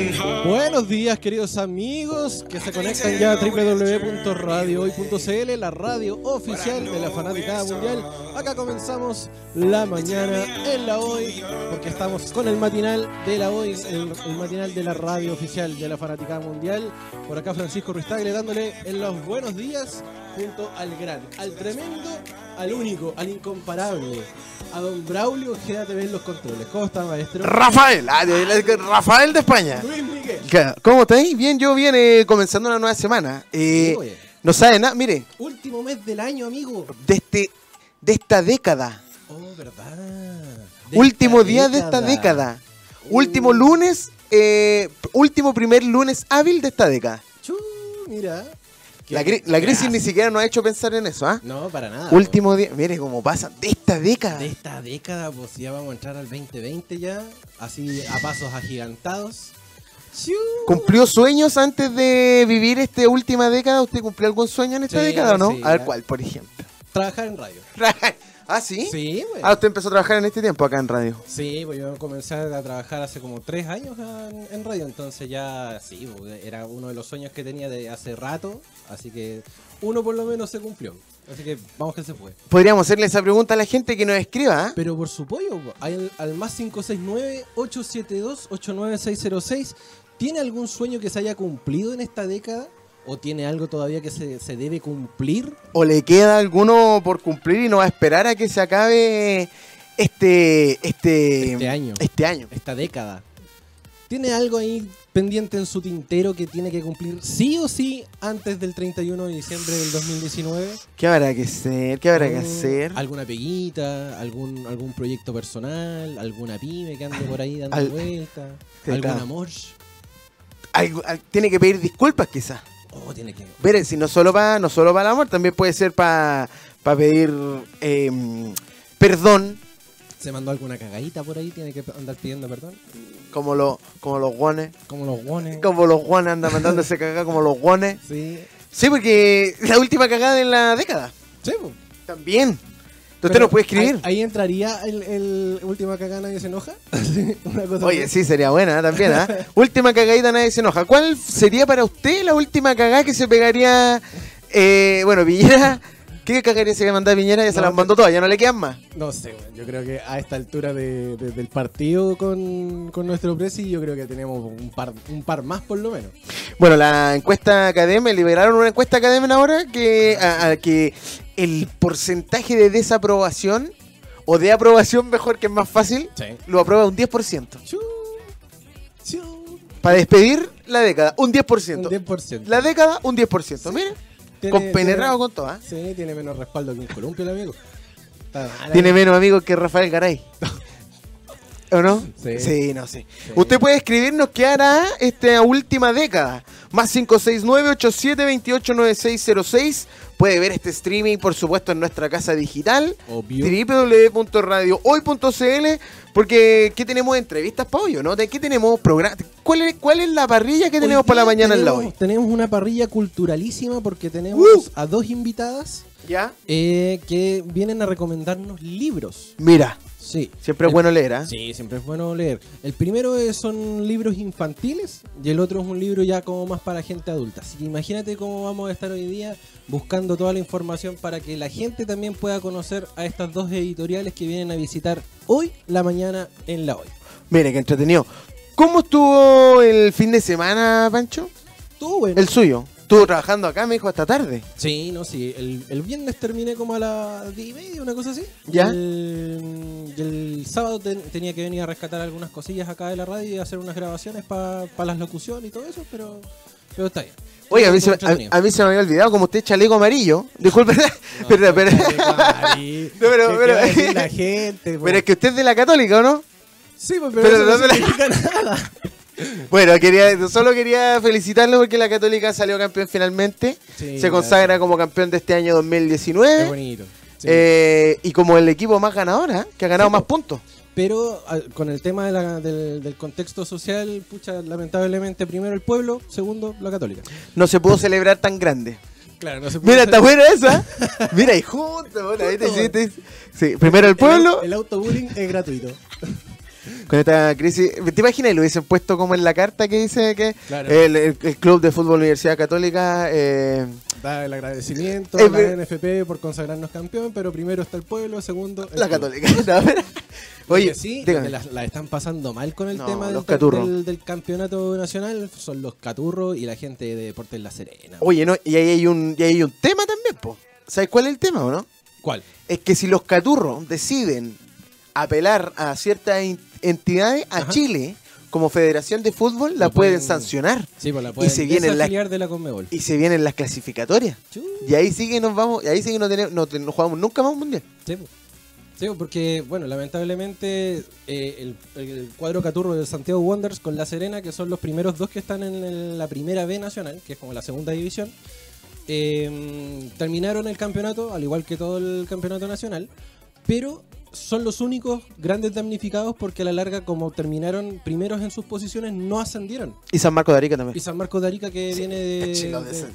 Buenos días, queridos amigos que se conectan ya a www.radiohoy.cl, la radio oficial de la Fanaticada Mundial. Acá comenzamos la mañana en la Hoy, porque estamos con el matinal de la Hoy, el, matinal de la radio oficial de la Fanaticada Mundial. Por acá Francisco Ruistagle dándole en los buenos días junto al gran, al tremendo, al único, al incomparable, a don Braulio GATV en los controles. ¿Cómo está, maestro? Rafael, ah, de- Rafael de España. Luis Miguel. ¿Cómo estáis? Bien, yo viene comenzando una nueva semana. Eh, Sí, no sabe nada, mire, Último mes del año, amigo. de, este, de esta década, Oh, verdad. último día de esta década, último Uh. lunes, eh, último primer lunes hábil de esta década. Chu, mira. La, cri- la crisis hace. ni siquiera nos ha hecho pensar en eso, ¿ah? No, para nada. Último día, mire cómo pasa, de esta década. De esta década, pues ya vamos a entrar al 2020 ya. Así a pasos agigantados. ¿Cumplió sueños antes de vivir esta última década? ¿Usted cumplió algún sueño en esta Sí, década o no? sí, a ver cuál, por ejemplo. Trabajar en radio. ¿Ah, sí? Sí, güey. Ah, usted empezó a trabajar en este tiempo acá en radio. Sí, pues yo comencé a trabajar hace como tres años en, en radio, entonces ya sí, pues, era uno de los sueños que tenía de hace rato, así que uno por lo menos se cumplió. Así que vamos que se fue. Podríamos hacerle esa pregunta a la gente que nos escriba. ¿ah? Pero por su pollo, al, al más 569-872-89606, ¿tiene algún sueño que se haya cumplido en esta década? ¿O tiene algo todavía que se, se debe cumplir? ¿O le queda alguno por cumplir y no va a esperar a que se acabe este este Este año. Este año. Esta década. ¿Tiene algo ahí pendiente en su tintero que tiene que cumplir sí o sí antes del 31 de diciembre del 2019? ¿Qué habrá que hacer? ¿Qué habrá que hacer? ¿Alguna peguita? Algún, ¿Algún proyecto personal? ¿Alguna pyme que ande por ahí dando Al- vueltas? Sí, ¿Algún amor? Algo- al- tiene que pedir disculpas quizás. Oh, tiene que... Miren, si no solo para no solo para el amor, también puede ser para pedir eh, perdón, ¿Se mandó alguna cagadita por ahí? ¿Tiene que andar pidiendo perdón? como los como los guones. Como los guones. Como los guones andan mandándose cagada como los guones. Sí. Sí, porque la última cagada en la década. Sí. También. Usted nos puede escribir. Ahí, ahí entraría el, el última cagada nadie se enoja. Sí, Una cosa Oye, así. sí, sería buena ¿eh? también, ¿ah? última cagadita, nadie se enoja. ¿Cuál sería para usted la última cagada que se pegaría? Eh, bueno, Piñera. ¿Qué cagaría se le mandó a Piñera? Ya se No, las mandó todas, ya no le quedan más. No sé, yo creo que a esta altura de- de- del partido con, con nuestro presi, yo creo que tenemos un par, un par más por lo menos. Bueno, la encuesta academia, liberaron una encuesta academia ahora que, a- a que el porcentaje de desaprobación o de aprobación, mejor que es más fácil, Sí. lo aprueba un 10%. Chu, chu. Para despedir la década, un 10%. Un 10%. La década, un 10%. Mire, Tiene- compenetrado tiene- con todo. ¿ah? Sí, tiene menos respaldo que un columpio el amigo. Tiene menos amigos que Rafael Garay. ¿O no? Sí. no sé. Sí. Usted puede escribirnos qué hará esta última década. Más 569-8728-9606. Puede ver este streaming, por supuesto, en nuestra casa digital. Www.radiohoy.cl Porque, ¿qué tenemos? Entrevistas para hoy, ¿o ¿no? ¿De qué tenemos? Programa? ¿Cuál es, ¿Cuál es la parrilla que Hoy tenemos para la mañana en la tenemos- hoy? Tenemos una parrilla culturalísima porque tenemos ¡Uh! a dos invitadas ¿Ya? eh, que vienen a recomendarnos libros. Mira, Sí. siempre es El- bueno leer, ¿ah? Sí, siempre es bueno leer. El primero es- son libros infantiles y el otro es un libro ya como más para gente adulta. Así que imagínate cómo vamos a estar hoy día buscando toda la información para que la gente también pueda conocer a estas dos editoriales que vienen a visitar hoy la mañana en la hoy. Mire, qué entretenido. ¿Cómo estuvo el fin de semana, Pancho? Bueno. El suyo. Estuvo trabajando acá, me dijo, hasta tarde. Sí, no, sí. El, el viernes terminé como a las 10 y media, una cosa así. ¿Ya? El, y el sábado ten- tenía que venir a rescatar algunas cosillas acá de la radio y hacer unas grabaciones para las locuciones y todo eso, pero, pero está bien. Oye, a mí, se, a, a mí se me había olvidado, como usted es chaleco amarillo. Disculpe, verdad, pero, Mari. No, pero- ¿Qué- pero- la gente? pero es que usted es de la católica, ¿o no? sí, pues, pero, pero no no se la- significa nada. Bueno, quería, solo quería felicitarlo porque la católica salió campeón finalmente. Sí, se consagra como campeón de este año Qué 2019. bonito. Sí. eh, y como el equipo más ganador, ¿ah? que ha ganado Sí, más puntos. Pero al- con el tema de la- del, del contexto social, pucha, lamentablemente primero el pueblo, segundo la católica. No se pudo celebrar tan grande. Claro, no se Mira, está buena esa. Mira, y juntos. bueno, te Sí, primero el pueblo. El, autobullying es gratuito. Con esta crisis. ¿Te imaginas? Lo hubiesen puesto como en la carta que dice que Claro. el, el- el Club de Fútbol Universidad Católica. eh, Da el agradecimiento Eh, a la NFP por consagrarnos campeón, pero primero está el pueblo, segundo el la club. Católica. No, Oye, sí, la, la están pasando mal con el No, tema del, campeonato nacional. Son los caturros y la gente de Deportes La Serena. Oye, no, y ahí hay un, y ahí hay un tema también, po. ¿Sabes cuál es el tema o no? ¿Cuál? Es que si los caturros deciden apelar a ciertas entidades, a Ajá. Chile, como Federación de Fútbol, la pueden pueden- sancionar. Sí, pues la pueden se viene la- desafiliar de la Conmebol. Y se vienen las clasificatorias. Y ahí sí que nos vamos, y ahí sí que no, tenemos, no, no jugamos nunca más un mundial. Sí, po. Sí, po, porque, bueno, lamentablemente eh, el, el cuadro caturro de Santiago Wanderers con La Serena, que son los primeros dos que están en el- la primera B nacional, que es como la segunda división, eh, terminaron el campeonato, al igual que todo el campeonato nacional, pero son los únicos grandes damnificados porque a la larga, como terminaron primeros en sus posiciones, no ascendieron. Y San Marcos de Arica también. Y San Marcos de Arica, que Sí, viene de... Sí, pues,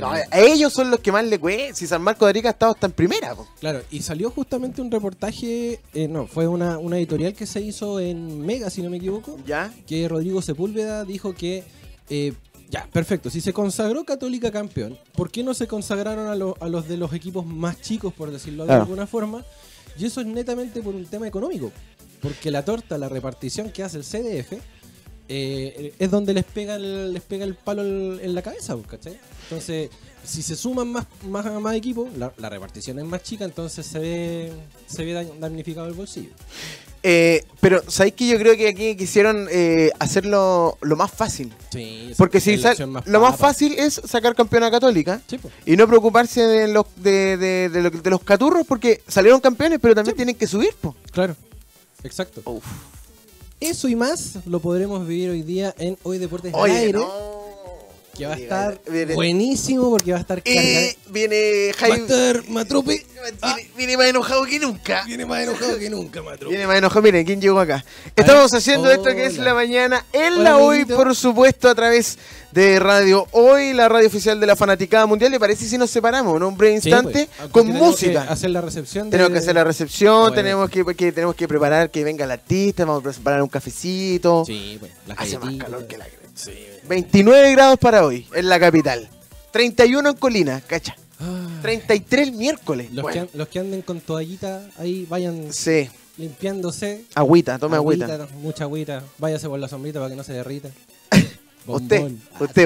No, a ellos son los que más le cuesta. Si San Marcos de Arica ha estado hasta en primera. po. Claro, y salió justamente un reportaje, eh, no, fue una, una editorial que se hizo en Mega, si no me equivoco, ¿Ya? que Rodrigo Sepúlveda dijo que, eh, ya, perfecto, si se consagró Católica campeón, ¿por qué no se consagraron a, lo- a los de los equipos más chicos, por decirlo de Claro. alguna forma? Y eso es netamente por un tema económico, porque la torta, la repartición que hace el CDF, eh, es donde les pega el, les pega el palo en la cabeza, pues, ¿cachai? Entonces, si se suman más, más, más equipos, la, la repartición es más chica, entonces se ve, se ve damnificado el bolsillo. Eh, pero, ¿sabéis que yo creo que aquí quisieron eh, hacerlo lo más fácil? Sí, Porque si opción lo más fácil es sacar campeona católica Sí, pues. y no preocuparse de los de, de- de lo- de los caturros porque salieron campeones, pero también tienen que subir, po. Claro, exacto. Uf. Eso y más lo podremos vivir hoy día en Hoy Deportes al Oye, Aire, no. Que va a estar viene- buenísimo porque va a estar. Eh, viene Va a Jaime. estar Matrope. Viene, viene más enojado que nunca. Viene más enojado que nunca, Matrope. Viene más enojado. Miren, ¿quién llegó acá? Estamos haciendo esto que es la mañana en Hola, la hoy, amiguito. por supuesto, a través de Radio Hoy, la radio oficial de la Fanaticada Mundial. ¿Le parece si nos separamos, no? Un breve Sí, instante pues, porque con música. que hacer la recepción. de- Tenemos que hacer la recepción, Bueno. tenemos que, que- tenemos que preparar que venga el artista, vamos a preparar un cafecito. Sí, pues, Hace más calor que la. Sí. 29 grados para hoy en la capital. 31 en Colina, cacha. Ah, 33 el miércoles. los, Bueno, que, los que anden con toallita ahí vayan sí, limpiándose. agüita, tome agüita. Mucha agüita. Váyase por la sombrita para que no se derrita. Usted,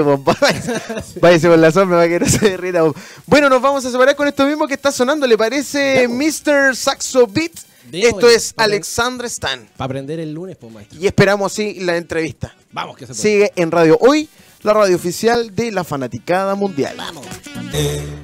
Bombón. usted. Váyase por la sombra para que no se derrita. Bueno, nos vamos a separar con esto mismo que está sonando. ¿Le parece Mr. Saxo Beat? Esto es Alexandra Stan. Para aprender el lunes, pues, maestro. Y esperamos así la entrevista. Vamos, que se puede. Sigue en Radio Hoy, la radio oficial de la Fanaticada Mundial. Vamos.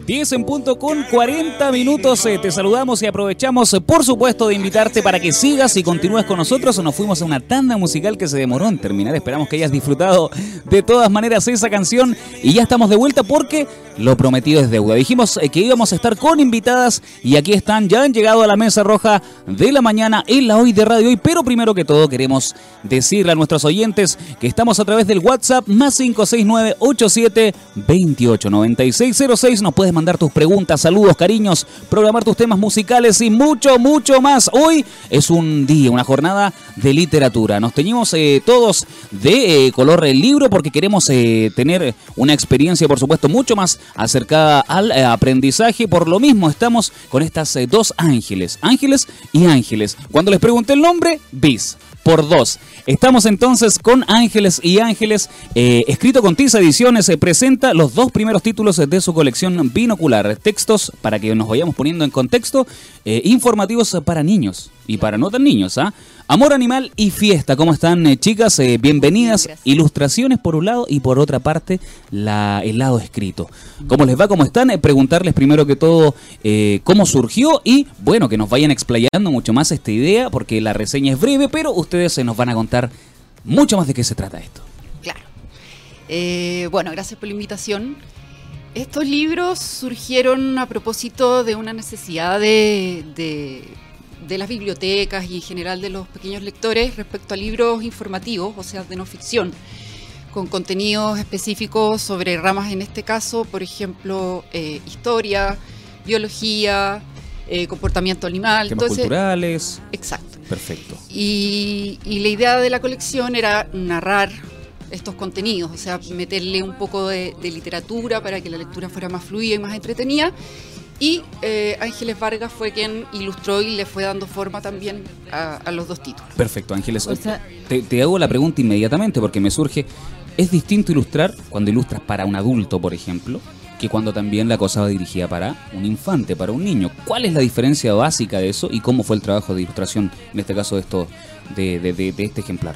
10 en punto con 40 minutos. eh, Te saludamos y aprovechamos, por supuesto, de invitarte para que sigas y continúes con nosotros. Nos fuimos a una tanda musical que se demoró en terminar. Esperamos que hayas disfrutado de todas maneras esa canción. Y ya estamos de vuelta porque lo prometido es deuda. Dijimos eh, que íbamos a estar con invitadas y aquí están. Ya han llegado a la mesa roja de la mañana en la hoy de Radio Hoy. Pero primero que todo queremos decirle a nuestros oyentes que estamos a través del WhatsApp más 569 87 28 96 06. Nos puedes mandar tus preguntas, saludos, cariños, programar tus temas musicales y mucho, mucho más. Hoy es un día, una jornada de literatura. Nos teñimos eh, todos de eh, color el libro porque queremos eh, tener una experiencia, por supuesto, mucho más acercada al aprendizaje. Por lo mismo, estamos con estas dos ángeles, ángeles y ángeles. Cuando les pregunté el nombre, bis por. Estamos entonces con Ángeles y Ángeles, eh, escrito con Tiza Ediciones, se presenta los dos primeros títulos de su colección binocular, textos para que nos vayamos poniendo en contexto, eh, informativos para niños y para no tan niños, ¿ah? Amor animal y fiesta, ¿cómo están eh, chicas? Eh, bienvenidas. Gracias. Ilustraciones por un lado y por otra parte la, el lado escrito. ¿Cómo les va? ¿Cómo están? Eh, preguntarles primero que todo cómo surgió y bueno, que nos vayan explayando mucho más esta idea porque la reseña es breve, pero ustedes se nos van a contar mucho más de qué se trata esto. Claro. Bueno, gracias por la invitación. Estos libros surgieron a propósito de una necesidad de, de- de las bibliotecas y en general de los pequeños lectores respecto a libros informativos, o sea, de no ficción, con contenidos específicos sobre ramas, en este caso, por ejemplo, eh, historia, biología, eh, comportamiento animal. Temas Entonces, culturales. Exacto. Perfecto. Y, y la idea de la colección era narrar estos contenidos, o sea, meterle un poco de, de literatura para que la lectura fuera más fluida y más entretenida. Y eh, Ángeles Vargas fue quien ilustró y le fue dando forma también a, a los dos títulos. Perfecto, Ángeles. O sea- te, te hago la pregunta inmediatamente porque me surge, ¿es distinto ilustrar cuando ilustras para un adulto, por ejemplo, que cuando también la cosa va dirigida para un infante, para un niño? ¿Cuál es la diferencia básica de eso y cómo fue el trabajo de ilustración, en este caso de, esto, de, de- de- de este ejemplar?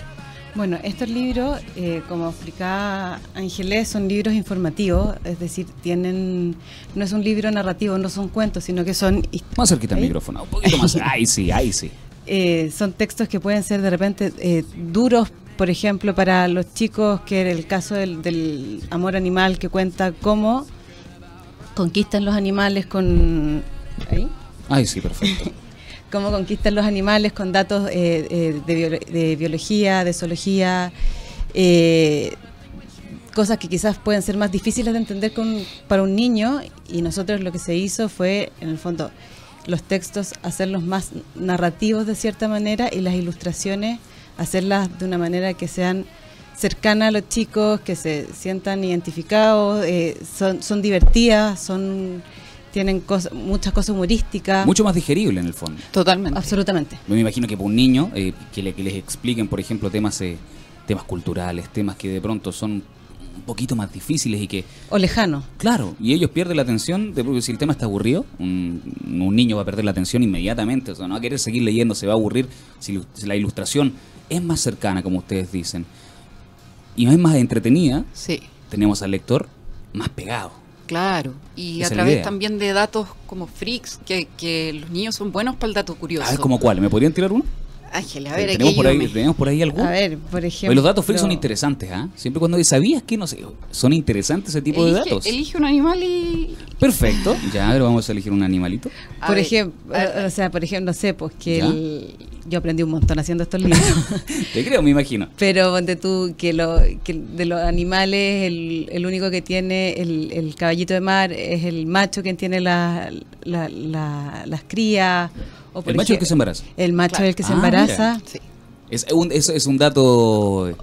Bueno, estos libros, eh, como explicaba Ángeles, son libros informativos, es decir, tienen no es un libro narrativo, no son cuentos, sino que son Más cerquita al ¿Ahí? micrófono, un poquito más. Ahí sí, ahí sí. eh, son textos que pueden ser de repente eh, duros, por ejemplo, para los chicos, que en el caso del, del amor animal, que cuenta cómo conquistan los animales con... ¿ahí? Ahí sí, perfecto. cómo conquistan los animales con datos eh, eh, de, biolo- de biología, de zoología, eh, cosas que quizás pueden ser más difíciles de entender con, para un niño. Y nosotros lo que se hizo fue, en el fondo, los textos hacerlos más narrativos de cierta manera y las ilustraciones hacerlas de una manera que sean cercanas a los chicos, que se sientan identificados, eh, son, son divertidas, son tienen cosas, muchas cosas humorísticas. Mucho más digerible en el fondo. Totalmente. Absolutamente. Yo me imagino que para un niño, eh, que, le- que les expliquen, por ejemplo, temas, eh, temas culturales, temas que de pronto son un poquito más difíciles y que, O lejano. claro, y ellos pierden la atención, de, porque si el tema está aburrido, un, un niño va a perder la atención inmediatamente, o sea, no va a querer seguir leyendo, se va a aburrir si, si la ilustración es más cercana, como ustedes dicen, y es más entretenida, Sí, tenemos al lector más pegado. Claro. Y Esa a través también de datos como freaks, que, que los niños son buenos para el dato curioso. A ver, ¿como cuál? ¿Me podrían tirar uno? Ángeles, a ver, aquí ¿Tenemos, por ahí. ¿Tenemos por ahí algún? A ver, por ejemplo. Oye, los datos freaks son interesantes, ¿ah? Siempre cuando sabías que no sé, son interesantes ese tipo de datos. Elige un animal y... Perfecto. Ya, a ver, vamos a elegir un animalito. a Por ver, ejemplo, o sea, por ejemplo, no sé, pues que ¿Ya? el- yo aprendí un montón haciendo estos libros. Te creo, me imagino. Pero ponte tú que, lo, que de los animales, el, el único que tiene el, el caballito de mar es el macho quien tiene la- la- la- las crías. O por El macho es el que se embaraza. El macho Claro. es el que se Ah, embaraza. sí. Es un, es, es un dato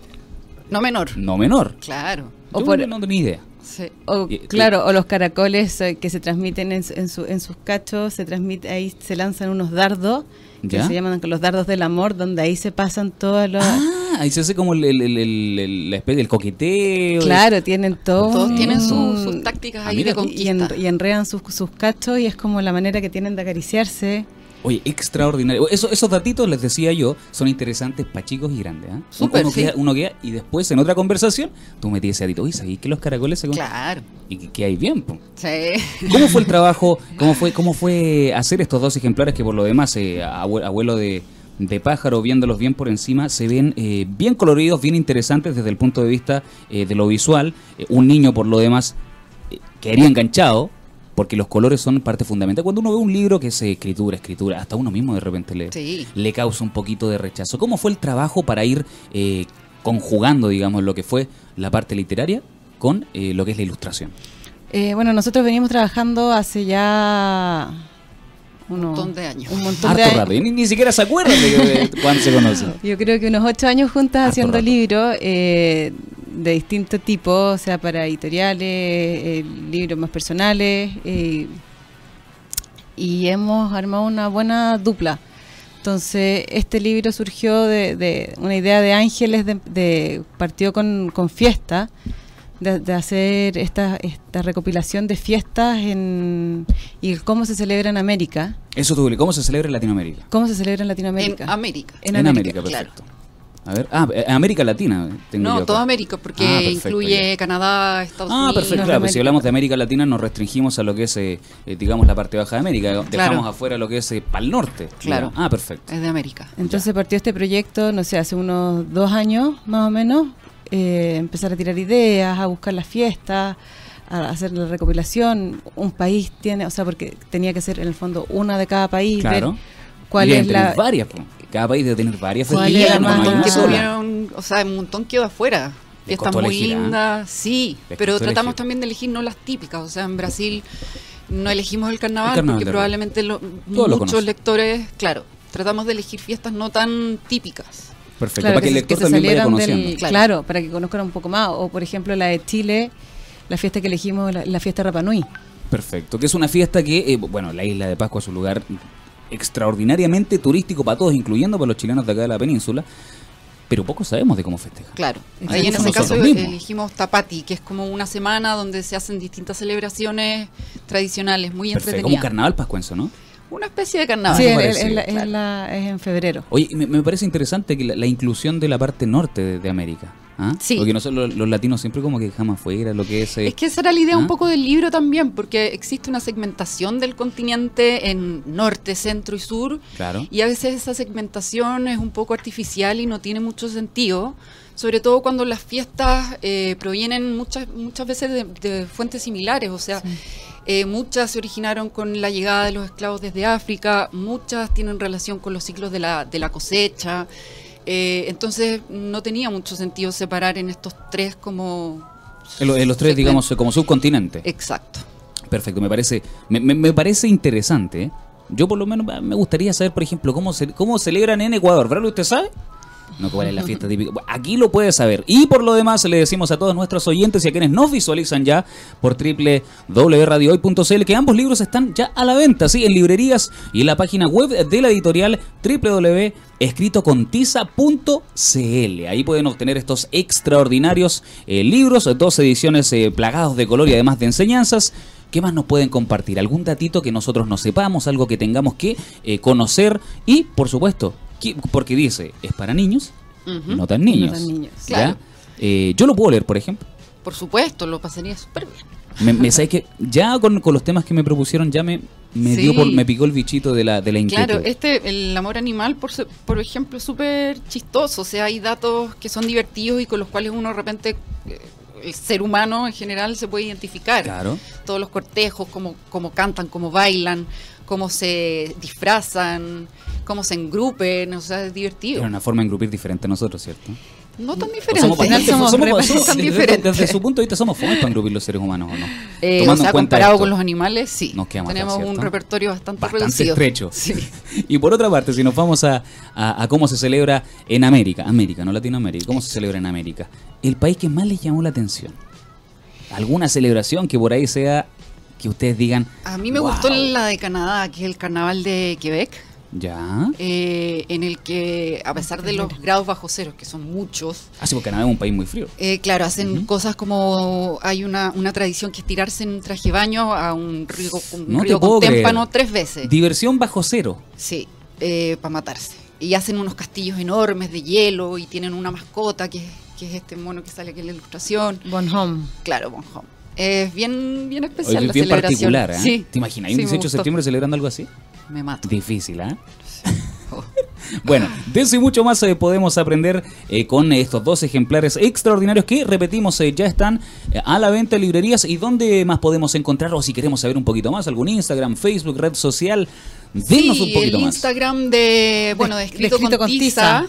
No menor. no menor. Claro. O Yo por- no tenía idea. Sí. O, Y- claro, o los caracoles eh, que se transmiten en, su- en, su- en sus cachos, se transmite, ahí se lanzan unos dardos, que se llaman los dardos del amor, donde ahí se pasan todos los... Ah, ahí se hace como el, el, el- el- el- la especie del coqueteo. claro, tienen todo... Todos tienen su- sus tácticas Ah, ahí mira. de y, en- conquista. y enredan sus, sus cachos y es como la manera que tienen de acariciarse. Oye, extraordinario. Eso- esos datitos, les decía yo, son interesantes para chicos y grandes. ¿ah? Súper, uno, sí. queda, uno queda y después en otra conversación tú metías ese datito. Oye, ¿sabías que los caracoles se comen? Claro. Y que, que hay bien, po. Sí. ¿Cómo fue el trabajo? ¿Cómo fue, cómo fue hacer estos dos ejemplares que por lo demás, eh, abue- abuelo de, de pájaro, viéndolos bien por encima, se ven eh, bien coloridos, bien interesantes desde el punto de vista eh, de lo visual? Eh, un niño por lo demás eh, quedaría enganchado porque los colores son parte fundamental. Cuando uno ve un libro que es escritura, escritura, hasta uno mismo de repente le, Sí. le causa un poquito de rechazo. ¿Cómo fue el trabajo para ir eh, conjugando, digamos, lo que fue la parte literaria con eh, lo que es la ilustración? Eh, bueno, nosotros venimos trabajando hace ya... Un montón de años. Un montón de Harto años. rato. Y ni, ni siquiera se acuerdan de, de cuándo se conocen. Yo creo que unos ocho años juntas Harto haciendo rato. libros eh, de distintos tipos, o sea, para editoriales, eh, libros más personales, eh, y hemos armado una buena dupla. Entonces, este libro surgió de, de una idea de Ángeles, de, de- partió con, con fiesta, de, de hacer esta, esta recopilación de fiestas en, y cómo se celebra en América. Eso tuve. ¿Cómo se celebra en Latinoamérica? ¿Cómo se celebra en Latinoamérica? En América. En En América, América, claro. A ver, ah, eh, América Latina. Tengo No, toda América, porque Ah, perfecto, incluye ya. Canadá, Estados Ah, Unidos. perfecto, claro, pues si hablamos de América Latina nos restringimos a lo que es, eh, eh, digamos, la parte baja de América. Dejamos Claro. afuera lo que es eh, Pal Norte. Claro. Ah, perfecto. Es de América. Entonces partió este proyecto, no sé, hace unos dos años más o menos, eh, empezar a tirar ideas, a buscar las fiestas, a hacer la recopilación. Un país tiene, o sea, porque tenía que ser en el fondo una de cada país, Claro. ver cuál es la... varias. Cada país debe tener varias ¿Cuál Y es la festividades, un más no hay montón que tuvieron, o sea, un montón quedó afuera. Fiestas muy ¿ah? lindas, sí, Les pero tratamos elegir. también de elegir no las típicas. O sea, en Brasil no elegimos el carnaval, El carnaval porque de probablemente lo- Todos lo muchos lectores, claro, tratamos de elegir fiestas no tan típicas. Perfecto, Claro, para que el lector se también vaya conociendo. del- Claro. claro. para que conozcan un poco más. O por ejemplo la de Chile, la fiesta que elegimos, la, la fiesta Rapa Nui. Perfecto, que es una fiesta que, eh, bueno, la isla de Pascua es un lugar extraordinariamente turístico para todos, incluyendo para los chilenos de acá de la península, pero poco sabemos de cómo festejan. Claro. Ahí en ese caso mismos. elegimos Tapati, que es como una semana donde se hacen distintas celebraciones tradicionales, muy Perfecto, como un entretenidas. carnaval pascuenso, ¿no? Una especie de carnaval. sí, parecido, la- es claro. la- es en febrero. Oye, y me, me parece interesante que la, la inclusión de la parte norte de, de América. ¿ah? Sí. Porque nosotros los, los latinos siempre como que dejamos fuera lo que es... eh, Es que esa era la idea ¿Ah? un poco del libro también, porque existe una segmentación del continente en norte, centro y sur, Claro. y a veces esa segmentación es un poco artificial y no tiene mucho sentido, sobre todo cuando las fiestas eh, provienen muchas, muchas veces de, de fuentes similares, o sea, eh, muchas se originaron con la llegada de los esclavos desde África, muchas tienen relación con los ciclos de la, de la cosecha, eh, entonces no tenía mucho sentido separar en estos tres como... En, lo- en los tres, digamos, como subcontinente. Exacto. Perfecto, me parece, me, me- me parece interesante. ¿eh? Yo por lo menos me gustaría saber, por ejemplo, cómo, se, cómo celebran en Ecuador. ¿Verdad? ¿Usted sabe? No, cuál es la fiesta típica. Aquí lo puede saber. Y por lo demás, le decimos a todos nuestros oyentes y a quienes nos visualizan ya por www.radiohoy.cl que ambos libros están ya a la venta, ¿sí? En librerías y en la página web de la editorial www.escritocontiza.cl. Ahí pueden obtener estos extraordinarios eh, libros, dos ediciones eh, plagados de color y además de enseñanzas. ¿Qué más nos pueden compartir? ¿Algún datito que nosotros no sepamos? ¿Algo que tengamos que eh, conocer? Y, por supuesto, ¿qué- porque dice, es para niños, Ujú. y no tan niños. No tan niños. Claro. Eh, yo lo puedo leer, por ejemplo. Por supuesto, lo pasaría súper bien. Me, me sabes que ya con, con los temas que me propusieron ya me, me dio Sí. por, me picó el bichito de la, de la inquietud. Claro, este, el amor animal, por, por ejemplo, es súper chistoso. O sea, hay datos que son divertidos y con los cuales uno de repente, eh, el ser humano en general, se puede identificar. Claro. Todos los cortejos, cómo, cómo cantan, cómo bailan, cómo se disfrazan, cómo se engrupen. O sea, es divertido. Era una forma de engrupir diferente a nosotros, ¿cierto? No tan diferente. somos somos somos- somos- tan desde- diferentes. Desde su punto de vista somos fomes para engrupir los seres humanos, ¿o no? Eh, o Tomando en cuenta comparado esto. con los animales, sí. Nos quedamos atrás, Tenemos un repertorio bastante, bastante reducido. estrecho. Sí. Y por otra parte, si nos vamos a, a- a cómo se celebra en América, América, no Latinoamérica, cómo se celebra en América, el país que más les llamó la atención. ¿Alguna celebración que por ahí sea que ustedes digan, A mí me "Wow"? gustó la de Canadá, que es el carnaval de Quebec. Ya. eh, en el que, a pesar de los grados bajo cero, que son muchos, Ah, sí, porque Canadá es un país muy frío. eh, claro, hacen cosas como hay una, una tradición que es tirarse en traje de baño a un río, un No río con témpano tres veces. Diversión bajo cero. Sí, para matarse. Y hacen unos castillos enormes de hielo y tienen una mascota que, que es este mono que sale aquí en la ilustración. Bonhomme. Claro, Bonhomme. Es bien, bien Oye, especial la bien celebración. particular, ¿eh? Sí. ¿Te imaginas? Sí, un me 18 de septiembre celebrando algo así? Me mato. Difícil, ¿ah? Bueno, de eso y mucho más eh, podemos aprender eh, con estos dos ejemplares extraordinarios que, repetimos, eh, ya están eh, a la venta en librerías. ¿Y dónde más podemos encontrarlos? Si queremos saber un poquito más, algún Instagram, Facebook, red social, denos sí, un poquito el más. Instagram de, bueno, de De- escrito, de Escrito con, con tiza, Tiza.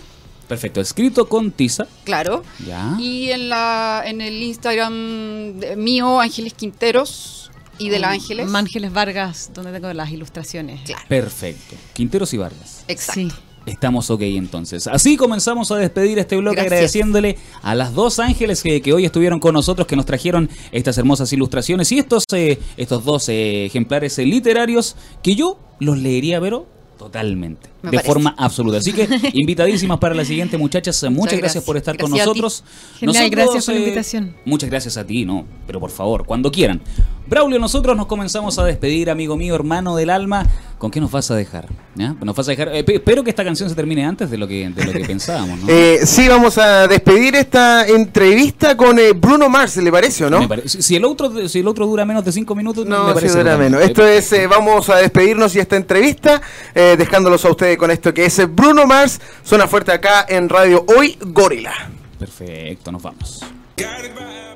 Perfecto, escrito con tiza. claro. Ya. Y en la en el Instagram de- mío, Ángeles Quinteros y de la Ángeles. Ángeles Vargas, donde tengo las ilustraciones. Claro, Perfecto. Quinteros y Vargas. exacto. Sí. Estamos ok entonces. Así comenzamos a despedir este Gracias. agradeciéndole a las dos ángeles que, que hoy estuvieron con nosotros, que nos trajeron estas hermosas ilustraciones y estos, eh, estos dos eh, ejemplares eh, literarios que yo los leería, pero totalmente, Me de parece. forma absoluta. Así que invitadísimas para la siguiente, muchachas. Muchas, gracias. gracias. por estar con Gracias nosotros. Genial, gracias por la invitación. Muchas gracias a ti, no, pero por favor, cuando quieran. Braulio, nosotros nos comenzamos a despedir, amigo mío, hermano del alma. ¿Con qué nos vas a dejar? ¿Ya? Nos vas a dejar. eh, pe- espero que esta canción se termine antes de lo que, de lo que pensábamos, ¿no? Eh, sí, vamos a despedir esta entrevista con eh, Bruno Mars, ¿le parece o no? Pare- si, si el otro, si el otro dura menos de cinco minutos, No, me parece dura menos. Esto es, vamos a despedirnos y esta entrevista, dejándolos a ustedes con esto que es Bruno Mars, suena fuerte acá en Radio Hoy Gorila. Perfecto, nos vamos.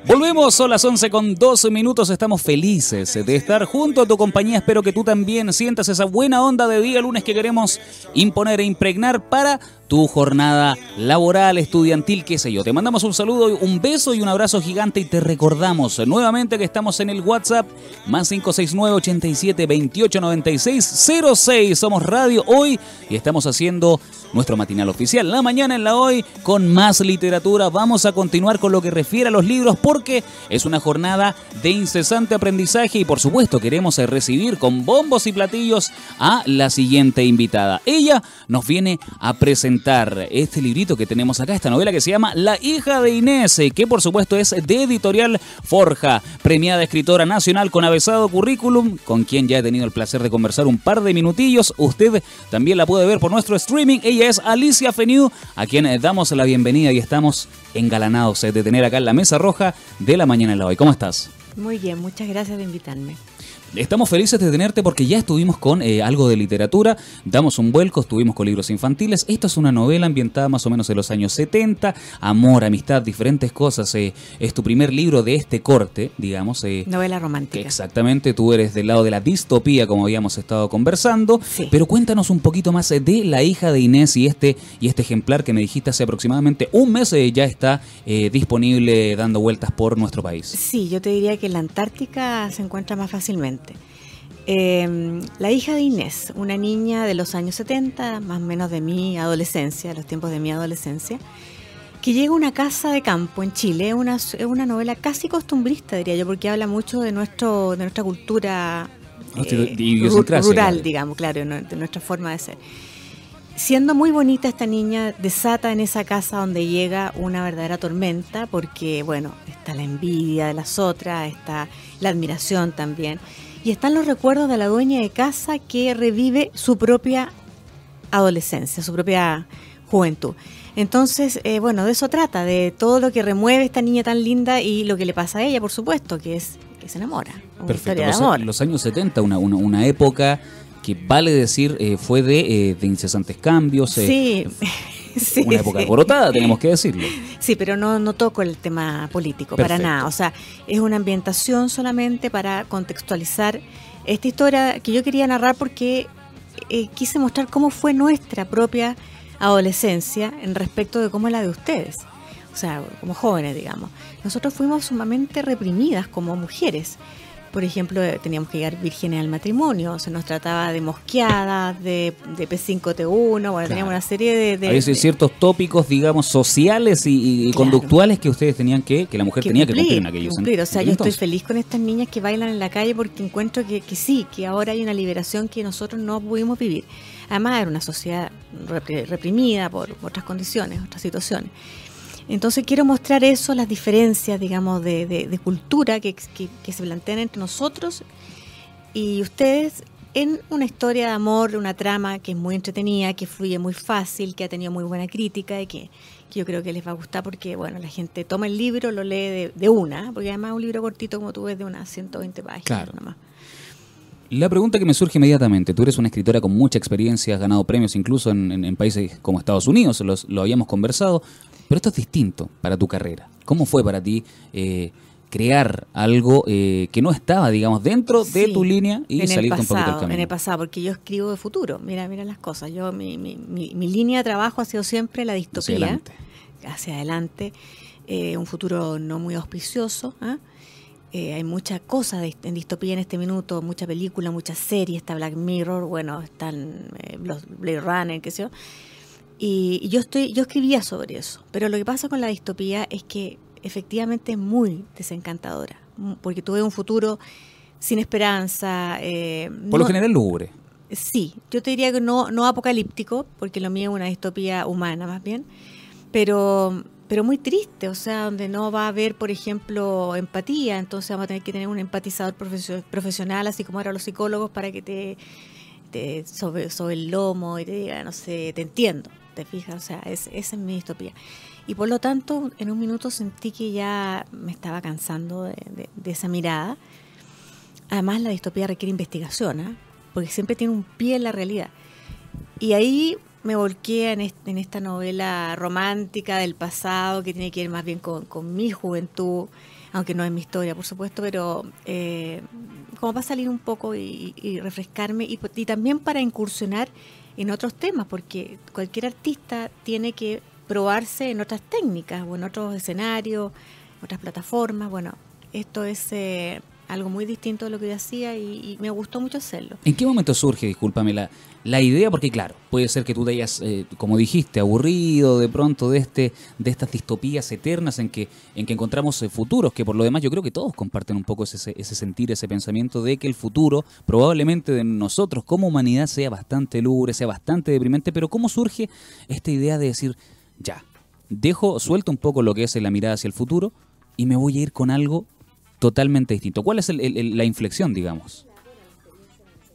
Volvemos, son las 11 con 12 minutos. Estamos felices de estar junto a tu compañía. Espero que tú también sientas esa buena onda de día lunes que queremos imponer e impregnar para tu jornada laboral, estudiantil, qué sé yo. Te mandamos un saludo, un beso y un abrazo gigante y te recordamos nuevamente que estamos en el WhatsApp más 569 87 28 96 06. Somos Radio Hoy y estamos haciendo nuestro matinal oficial. La mañana en la hoy con más literatura. Vamos a continuar con lo que refiere a los libros porque es una jornada de incesante aprendizaje y por supuesto queremos recibir con bombos y platillos a la siguiente invitada. Ella nos viene a presentar este librito que tenemos acá, esta novela que se llama La hija de Inés, que por supuesto es de editorial Forja, premiada escritora nacional con avesado currículum, con quien ya he tenido el placer de conversar un par de minutillos. Usted también la puede ver por nuestro streaming. Ella es Alicia Feniu, a quien eh, damos la bienvenida y estamos engalanados eh, de tener acá en la mesa roja de la mañana en la hoy. ¿Cómo estás? Muy bien, muchas gracias de invitarme. Estamos felices de tenerte porque ya estuvimos con eh, algo de literatura, damos un vuelco, estuvimos con libros infantiles. Esto es una novela ambientada más o menos en los años 70, amor, amistad, diferentes cosas. Eh, es tu primer libro de este corte, digamos. Eh, novela romántica. Exactamente, tú eres del lado de la distopía, como habíamos estado conversando. Sí. Pero cuéntanos un poquito más de la hija de Inés y este, y este ejemplar que me dijiste hace aproximadamente un mes ya está disponible dando vueltas por nuestro país. Sí, yo te diría que en la Antártica se encuentra más fácilmente. Eh, la hija de Inés, una niña de los años 70, más o menos de mi adolescencia, los tiempos de mi adolescencia, que llega a una casa de campo en Chile, es una, una novela casi costumbrista, diría yo, porque habla mucho de, nuestro, de nuestra cultura eh, rural, digamos, claro, de nuestra forma de ser. Siendo muy bonita esta niña, desata en esa casa donde llega una verdadera tormenta, porque, bueno, está la envidia de las otras, está la admiración también y están los recuerdos de la dueña de casa que revive su propia adolescencia, su propia juventud. Entonces, eh, bueno, de eso trata, de todo lo que remueve esta niña tan linda y lo que le pasa a ella, por supuesto, que es que se enamora. Una Perfecto. De amor. Los, años 70, una, una, una época que vale decir eh, fue de, eh, de, incesantes cambios. sí. Una época alborotada, tenemos que decirlo. Sí, pero no, no toco el tema político, para nada. O sea, es una ambientación solamente para contextualizar esta historia que yo quería narrar porque eh, quise mostrar cómo fue nuestra propia adolescencia en respecto de cómo es la de ustedes. O sea, como jóvenes, digamos. Nosotros fuimos sumamente reprimidas como mujeres por ejemplo, eh, teníamos que llegar vírgenes al matrimonio, se nos trataba de mosqueadas, de, P5T1, bueno, teníamos una serie de... de Hay ciertos tópicos, digamos, sociales y, conductuales que ustedes tenían que, que la mujer tenía que cumplir en aquellos cumplir. O sea, yo estoy feliz con estas niñas que bailan en la calle porque encuentro que, que sí, que ahora hay una liberación que nosotros no pudimos vivir. Además, era una sociedad reprimida por otras condiciones, otras situaciones. Entonces quiero mostrar eso, las diferencias, digamos, de, cultura que, se plantean entre nosotros y ustedes en una historia de amor, una trama que es muy entretenida, que fluye muy fácil, que ha tenido muy buena crítica y que, yo creo que les va a gustar porque, bueno, la gente toma el libro, lo lee de, una, porque además es un libro cortito, como tú ves, de unas 120 páginas claro. nomás. La pregunta que me surge inmediatamente, tú eres una escritora con mucha experiencia, has ganado premios incluso en, países como Estados Unidos, lo habíamos conversado, pero esto es distinto para tu carrera. ¿Cómo fue para ti eh, crear algo eh, que no estaba, digamos, dentro de tu línea y salirte un poquito del camino? En el pasado, porque yo escribo de futuro. Mira, mira las cosas. Yo mi, mi, mi, línea de trabajo ha sido siempre la distopía. Hacia adelante. Hacia adelante. Eh, un futuro no muy auspicioso. ¿ah? hay muchas cosas en distopía en este minuto, mucha película, muchas series, está Black Mirror, bueno, están los Blade Runner, qué sé yo. Y, yo, estoy, yo escribía sobre eso, pero lo que pasa con la distopía es que efectivamente es muy desencantadora, porque tuve un futuro sin esperanza. Eh, Por lo general lúgubre. Sí, yo te diría que no, no apocalíptico, porque lo mío es una distopía humana más bien, pero, pero muy triste, o sea, donde no va a haber, por ejemplo, empatía, entonces vamos a tener que tener un empatizador profesional, así como eran los psicólogos, para que te, te sobre, sobre el lomo y te diga, no sé, te entiendo. ¿Te fijas? O sea, esa es mi distopía. Y por lo tanto, en un minuto sentí que ya me estaba cansando de, esa mirada. Además, la distopía requiere investigación, ¿eh? porque siempre tiene un pie en la realidad. Y ahí me volqué en, esta novela romántica del pasado que tiene que ver más bien con, mi juventud, aunque no es mi historia, por supuesto, pero eh, como para salir un poco y, refrescarme y, y, también para incursionar en otros temas, porque cualquier artista tiene que probarse en otras técnicas o en otros escenarios, otras plataformas. Bueno, esto es eh, algo muy distinto de lo que yo hacía y, me gustó mucho hacerlo. ¿En qué momento surge, discúlpame, la, la idea? Porque claro, puede ser que tú te hayas, eh, como dijiste, aburrido de pronto de este de estas distopías eternas en que en que encontramos eh, futuros, que por lo demás yo creo que todos comparten un poco ese, ese sentir, ese pensamiento de que el futuro probablemente de nosotros como humanidad sea bastante lúgubre, sea bastante deprimente, pero ¿cómo surge esta idea de decir, ya, dejo, suelto un poco lo que es la mirada hacia el futuro y me voy a ir con algo totalmente distinto? ¿Cuál es el- la inflexión, digamos?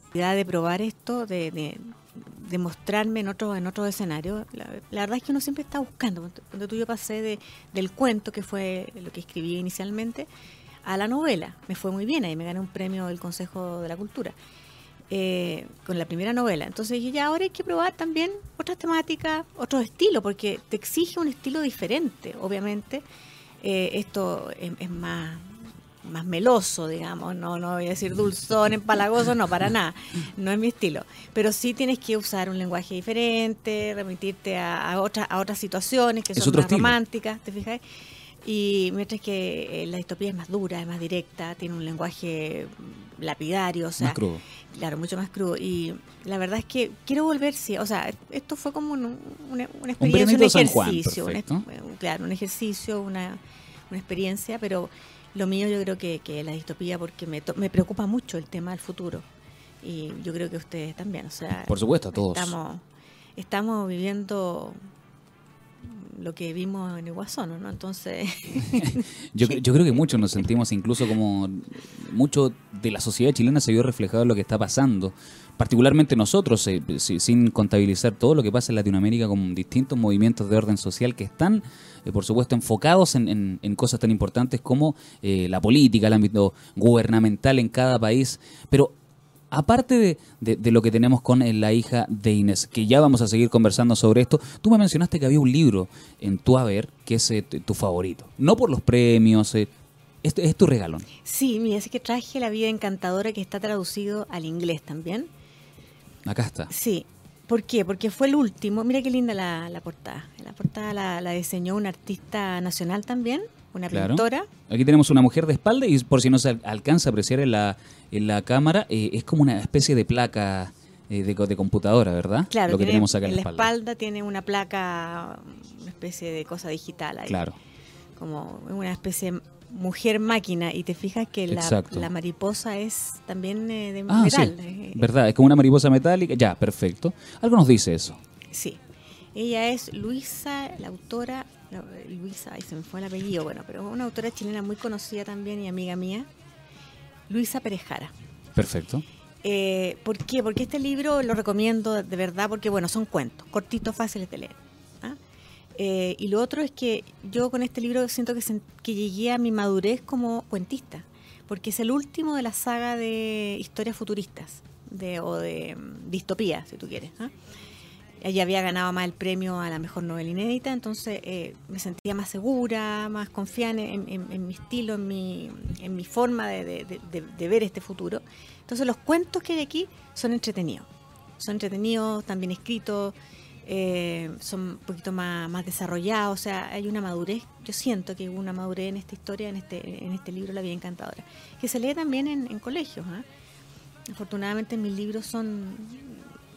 necesidad de probar esto, de, mostrarme en otro, en otro escenario. La, la verdad es que uno siempre está buscando. Cuando tú yo pasé de, del cuento, que fue lo que escribí inicialmente, a la novela. Me fue muy bien, ahí me gané un premio del Consejo de la Cultura. eh, con la primera novela. Entonces dije, ya ahora hay que probar también otras temáticas, otro estilo, porque te exige un estilo diferente, obviamente. Eh, esto es, es más, más meloso, digamos, no, no voy a decir dulzón, empalagoso, no, para nada, no es mi estilo. Pero sí tienes que usar un lenguaje diferente, remitirte a, a, otras a otras situaciones que Es son más estilo. románticas, ¿te fijas? Y mientras que eh, la distopía es más dura, es más directa, tiene un lenguaje lapidario, o sea, Más crudo. Claro, mucho más crudo. Y la verdad es que quiero volver, sí. O sea, esto fue como un- una, una experiencia, un, Juan, ejercicio. claro, un ejercicio, una, una experiencia, pero lo mío yo creo que, que la distopía, porque me, to- me preocupa mucho el tema del futuro. Y yo creo que ustedes también. O sea, Por supuesto, a todos. Estamos, estamos viviendo lo que vimos en el ¿no? Entonces, Yo, yo creo que muchos nos sentimos incluso como mucho de la sociedad chilena se vio reflejado en lo que está pasando. Particularmente nosotros, eh, si- sin contabilizar todo lo que pasa en Latinoamérica con distintos movimientos de orden social que están, eh, por supuesto, enfocados en, en- en cosas tan importantes como eh, la política, el ámbito gubernamental en cada país. Pero Aparte de, de- de lo que tenemos con eh, la hija de Inés, que ya vamos a seguir conversando sobre esto, tú me mencionaste que había un libro en tu haber que es eh, tu favorito. No por los premios, eh, es, es tu regalón. sí, mira, es que traje La vida encantadora que está traducido al inglés también. Acá está. Sí. ¿Por qué? Porque fue el último. Mira qué linda la, la portada. La portada la, la diseñó un artista nacional también, una Claro. pintora. Aquí tenemos una mujer de espalda y por si no se al- alcanza a apreciar en la, en la cámara, eh, es como una especie de placa eh, de, co- de computadora, ¿verdad? Claro, Lo que tiene- tenemos acá en la espalda. tiene una placa, una especie de cosa digital ahí. Claro. Como una especie de mujer máquina. Y te fijas que la, la mariposa es también eh, de Ah, metal. sí. eh, ¿Verdad? Es como una mariposa metálica. Ya, perfecto. Algo nos dice eso. Sí. Ella es Luisa, la autora, no, Luisa, ay, se me fue el apellido, bueno, pero una autora chilena muy conocida también y amiga mía, Luisa Perejara. Perfecto. Eh, ¿Por qué? Porque este libro lo recomiendo de verdad porque, bueno, son cuentos, cortitos, fáciles de leer. ¿ah? Eh, y lo otro es que yo con este libro siento que, sen- que llegué a mi madurez como cuentista, porque es el último de la saga de historias futuristas de, o de mm, distopía, si tú quieres. ¿ah? Ella había ganado más el premio a la mejor novela inédita, entonces eh, me sentía más segura, más confiada en, mi estilo, en mi, en mi forma de, ver este futuro. Entonces los cuentos que hay aquí son entretenidos, son entretenidos, están bien escritos, eh, son un poquito más, desarrollados, o sea, hay una madurez, yo siento que hubo una madurez en esta historia, en este, en este libro La vida encantadora, que se lee también en, en colegios. ¿ah? Afortunadamente mis libros son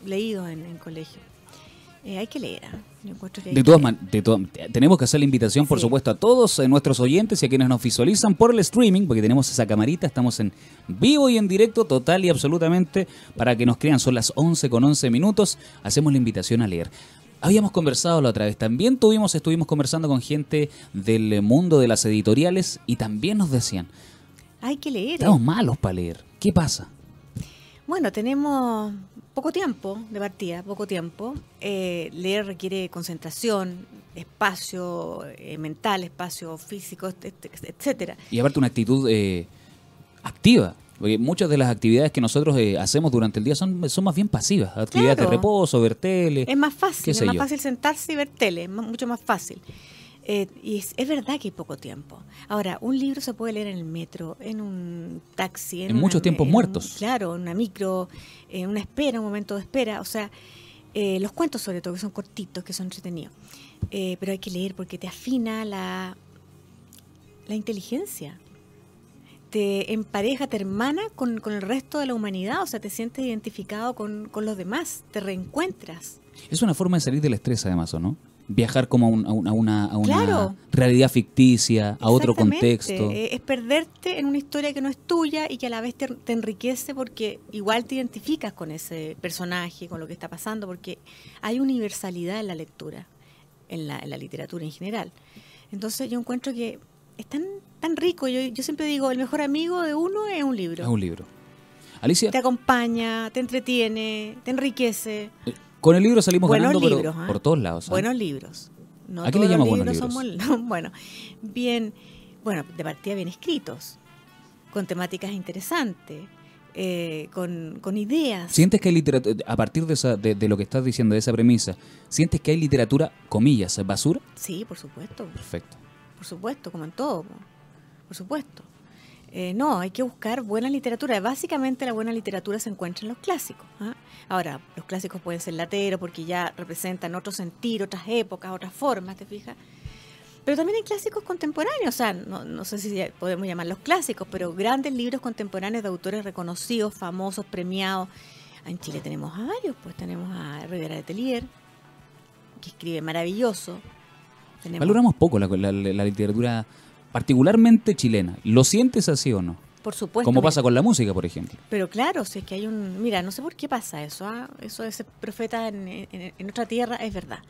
leídos en, en colegio. Eh, hay que leer. ¿ah? Yo que hay De todas maneras, tenemos que hacer la invitación, por Sí. supuesto, a todos eh, nuestros oyentes y a quienes nos visualizan por el streaming, porque tenemos esa camarita, estamos en vivo y en directo, total y absolutamente, para que nos crean. Son las 11 con 11 minutos. Hacemos la invitación a leer. Habíamos conversado la otra vez, también tuvimos, estuvimos conversando con gente del mundo de las editoriales y también nos decían, Hay que leer. ¿eh? estamos malos para leer. ¿Qué pasa? Bueno, tenemos poco tiempo de partida, poco tiempo. Eh, leer requiere concentración, espacio eh, mental, espacio físico, et- et- etcétera. Y aparte una actitud eh, activa. Porque muchas de las actividades que nosotros eh, hacemos durante el día son, son más bien pasivas. Actividades Claro. de reposo, ver tele. Es más fácil, es más yo. fácil sentarse y ver tele, es mucho más fácil. Eh, y es, es verdad que hay poco tiempo. Ahora, un libro se puede leer en el metro, en un taxi, En muchos tiempos en muertos. claro, en una micro, en una espera, un momento de espera. O sea, Eh, los cuentos sobre todo, que son cortitos, que son entretenidos. Eh, pero hay que leer porque te afina la, la inteligencia. Te empareja, te hermana con, con el resto de la humanidad, o sea, te sientes identificado con, con los demás, te reencuentras. Es una forma de salir del estrés, además, ¿o no? Viajar como a, un- a un- a una, a una Claro. realidad ficticia, a otro contexto. Eh, Es perderte en una historia que no es tuya y que a la vez te, te enriquece porque igual te identificas con ese personaje, con lo que está pasando, porque hay universalidad en la lectura, en la, en la literatura en general. Entonces yo encuentro que es tan, tan rico. Yo, yo siempre digo, el mejor amigo de uno es un libro. Es un libro. Alicia, Te acompaña, te entretiene, te enriquece. eh, con el libro salimos Buenos ganando, pero ¿ah? por todos lados. ¿ah? Buenos libros. No ¿A qué le todos llama los buenos libros son bueno, bien, bueno, de partida bien escritos, con temáticas interesantes, eh, con, con ideas. ¿Sientes que hay literatura, a partir de, esa- de, de lo que estás diciendo, de esa premisa, sientes que hay literatura, comillas, basura? Sí, por supuesto, Perfecto. por supuesto, como en todo, po, por supuesto. Eh, no, hay que buscar buena literatura. Básicamente la buena literatura se encuentra en los clásicos. ¿ah? Ahora, los clásicos pueden ser lateros porque ya representan otro sentir, otras épocas, otras formas, ¿te fijas? Pero también hay clásicos contemporáneos, o sea, no, no sé si podemos llamarlos clásicos, pero grandes libros contemporáneos de autores reconocidos, famosos, premiados. En Chile tenemos a varios, pues tenemos a Rivera de Telier, que escribe maravilloso. Tenemos- Valoramos poco la literatura particularmente chilena. ¿Lo sientes así o no? por supuesto. Como pasa con la música, por ejemplo. Pero claro, si es que hay un... Mira, no sé por qué pasa eso, ¿ah? eso de ser profeta en, en- en otra tierra es verdad.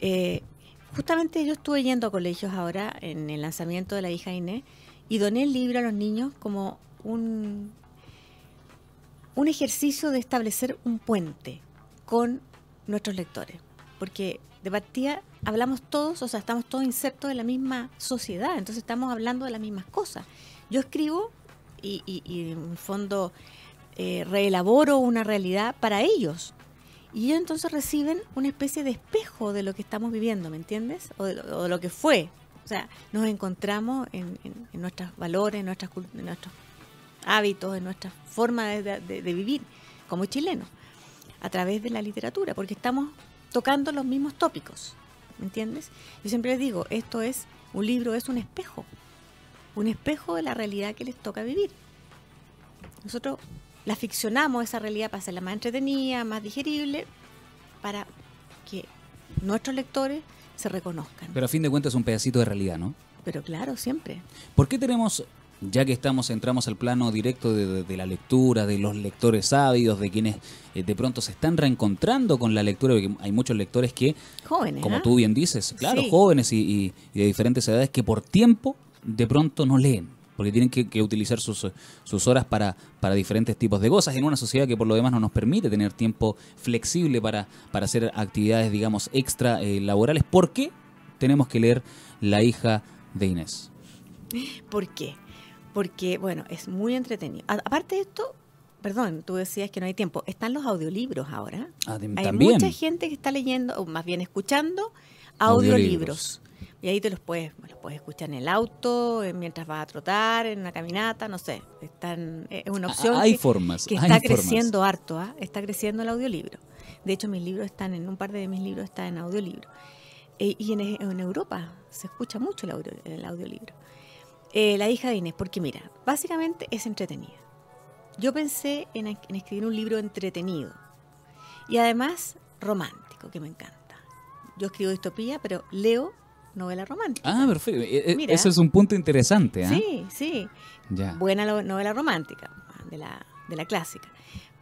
Eh, justamente yo estuve yendo a colegios ahora en el lanzamiento de la hija Inés y doné el libro a los niños como un, un ejercicio de establecer un puente con nuestros lectores. Porque de partida hablamos todos, o sea, estamos todos insertos en la misma sociedad, entonces estamos hablando de las mismas cosas. Yo escribo y, y- y en fondo eh, reelaboro una realidad para ellos. Y ellos entonces reciben una especie de espejo de lo que estamos viviendo, ¿me entiendes? O de lo, lo que fue. O sea, nos encontramos en, en- en nuestros valores, en, nuestras, en nuestros hábitos, en nuestra forma de- de vivir como chilenos, a través de la literatura, porque estamos tocando los mismos tópicos, ¿me entiendes? Yo siempre les digo, esto es, un libro es un espejo, un espejo de la realidad que les toca vivir. Nosotros la ficcionamos esa realidad para hacerla más entretenida, más digerible, para que nuestros lectores se reconozcan. Pero, Pero a fin de cuentas es un pedacito de realidad, ¿no? claro, siempre. ¿Por qué tenemos, ya que estamos, entramos al plano directo de, de- de la lectura, de los lectores ávidos, de quienes eh, de pronto se están reencontrando con la lectura, porque hay muchos lectores que, Jóvenes, como ¿ah? tú bien dices, claro, Sí. jóvenes y, y- y de diferentes edades que por tiempo de pronto no leen. Porque tienen que, que utilizar sus, sus horas para, para diferentes tipos de cosas en una sociedad que por lo demás no nos permite tener tiempo flexible para, para hacer actividades, digamos, extra eh, laborales. ¿Por qué tenemos que leer La hija de Inés? ¿Por qué? Porque, bueno, es muy entretenido. A- aparte de esto, perdón, tú decías que no hay tiempo. Están los audiolibros ahora. Ah, Hay también. mucha gente que está leyendo, o más bien escuchando, Audiolibros. audiolibros. Y ahí te los puedes, los puedes escuchar en el auto, en- mientras vas a trotar, en una caminata, no sé. Están, es una Ah, opción hay que, formas, que hay está formas. creciendo harto, ¿ah? está creciendo el audiolibro. De hecho, mis libros están en, un par de mis libros están en audiolibro. Eh, y en, en Europa se escucha mucho el, audio, el audiolibro. Eh, la hija de Inés, porque mira, básicamente es entretenida. Yo pensé en, en escribir un libro entretenido y además romántico, que me encanta. Yo escribo distopía, pero leo novela romántica. Ah, perfecto. Eh, eh, Mira. Ese es un punto interesante. ¿ah? Sí, sí. Ya. Buena novela romántica, de la, de la clásica.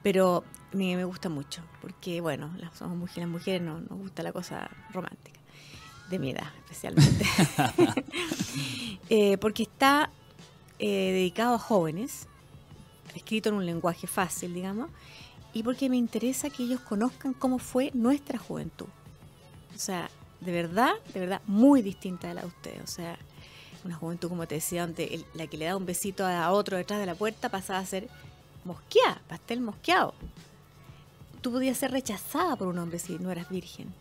Pero me, me gusta mucho, porque bueno, las, somos mujeres, las mujeres no, nos gusta la cosa romántica, de mi edad especialmente. Eh, porque está eh, dedicado a jóvenes, escrito en un lenguaje fácil, digamos, y porque me interesa que ellos conozcan cómo fue nuestra juventud. O sea, de verdad, de verdad, muy distinta de la de ustedes. O sea, una juventud, como te decía, el- la que le da un besito a otro detrás de la puerta pasaba a ser mosqueada, pastel mosqueado. Tú podías ser rechazada por un hombre si no eras virgen.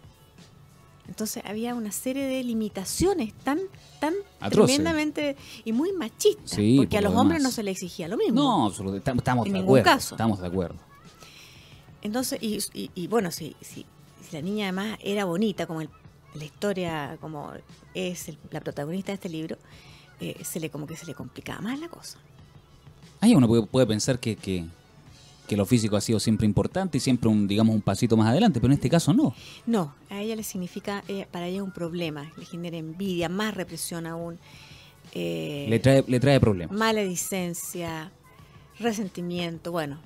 Entonces había una serie de limitaciones tan, tan Atroces. tremendamente y muy machistas, Sí, porque a lo los hombres demás. no se les exigía lo mismo. No, absolutamente. Estamos En de acuerdo. caso. Estamos de acuerdo. Entonces, y, y- y bueno, si, si si la niña además era bonita, como el- la historia, como es el- la protagonista de este libro, eh, se le como que se le complicaba más la cosa. Ahí uno puede, puede pensar que, que, que lo físico ha sido siempre importante y siempre un, digamos, un pasito más adelante, pero en este caso no. No, a ella le significa, eh, para ella es un problema, le genera envidia, más represión aún, eh, Le trae, le trae problemas. maledicencia, resentimiento, bueno.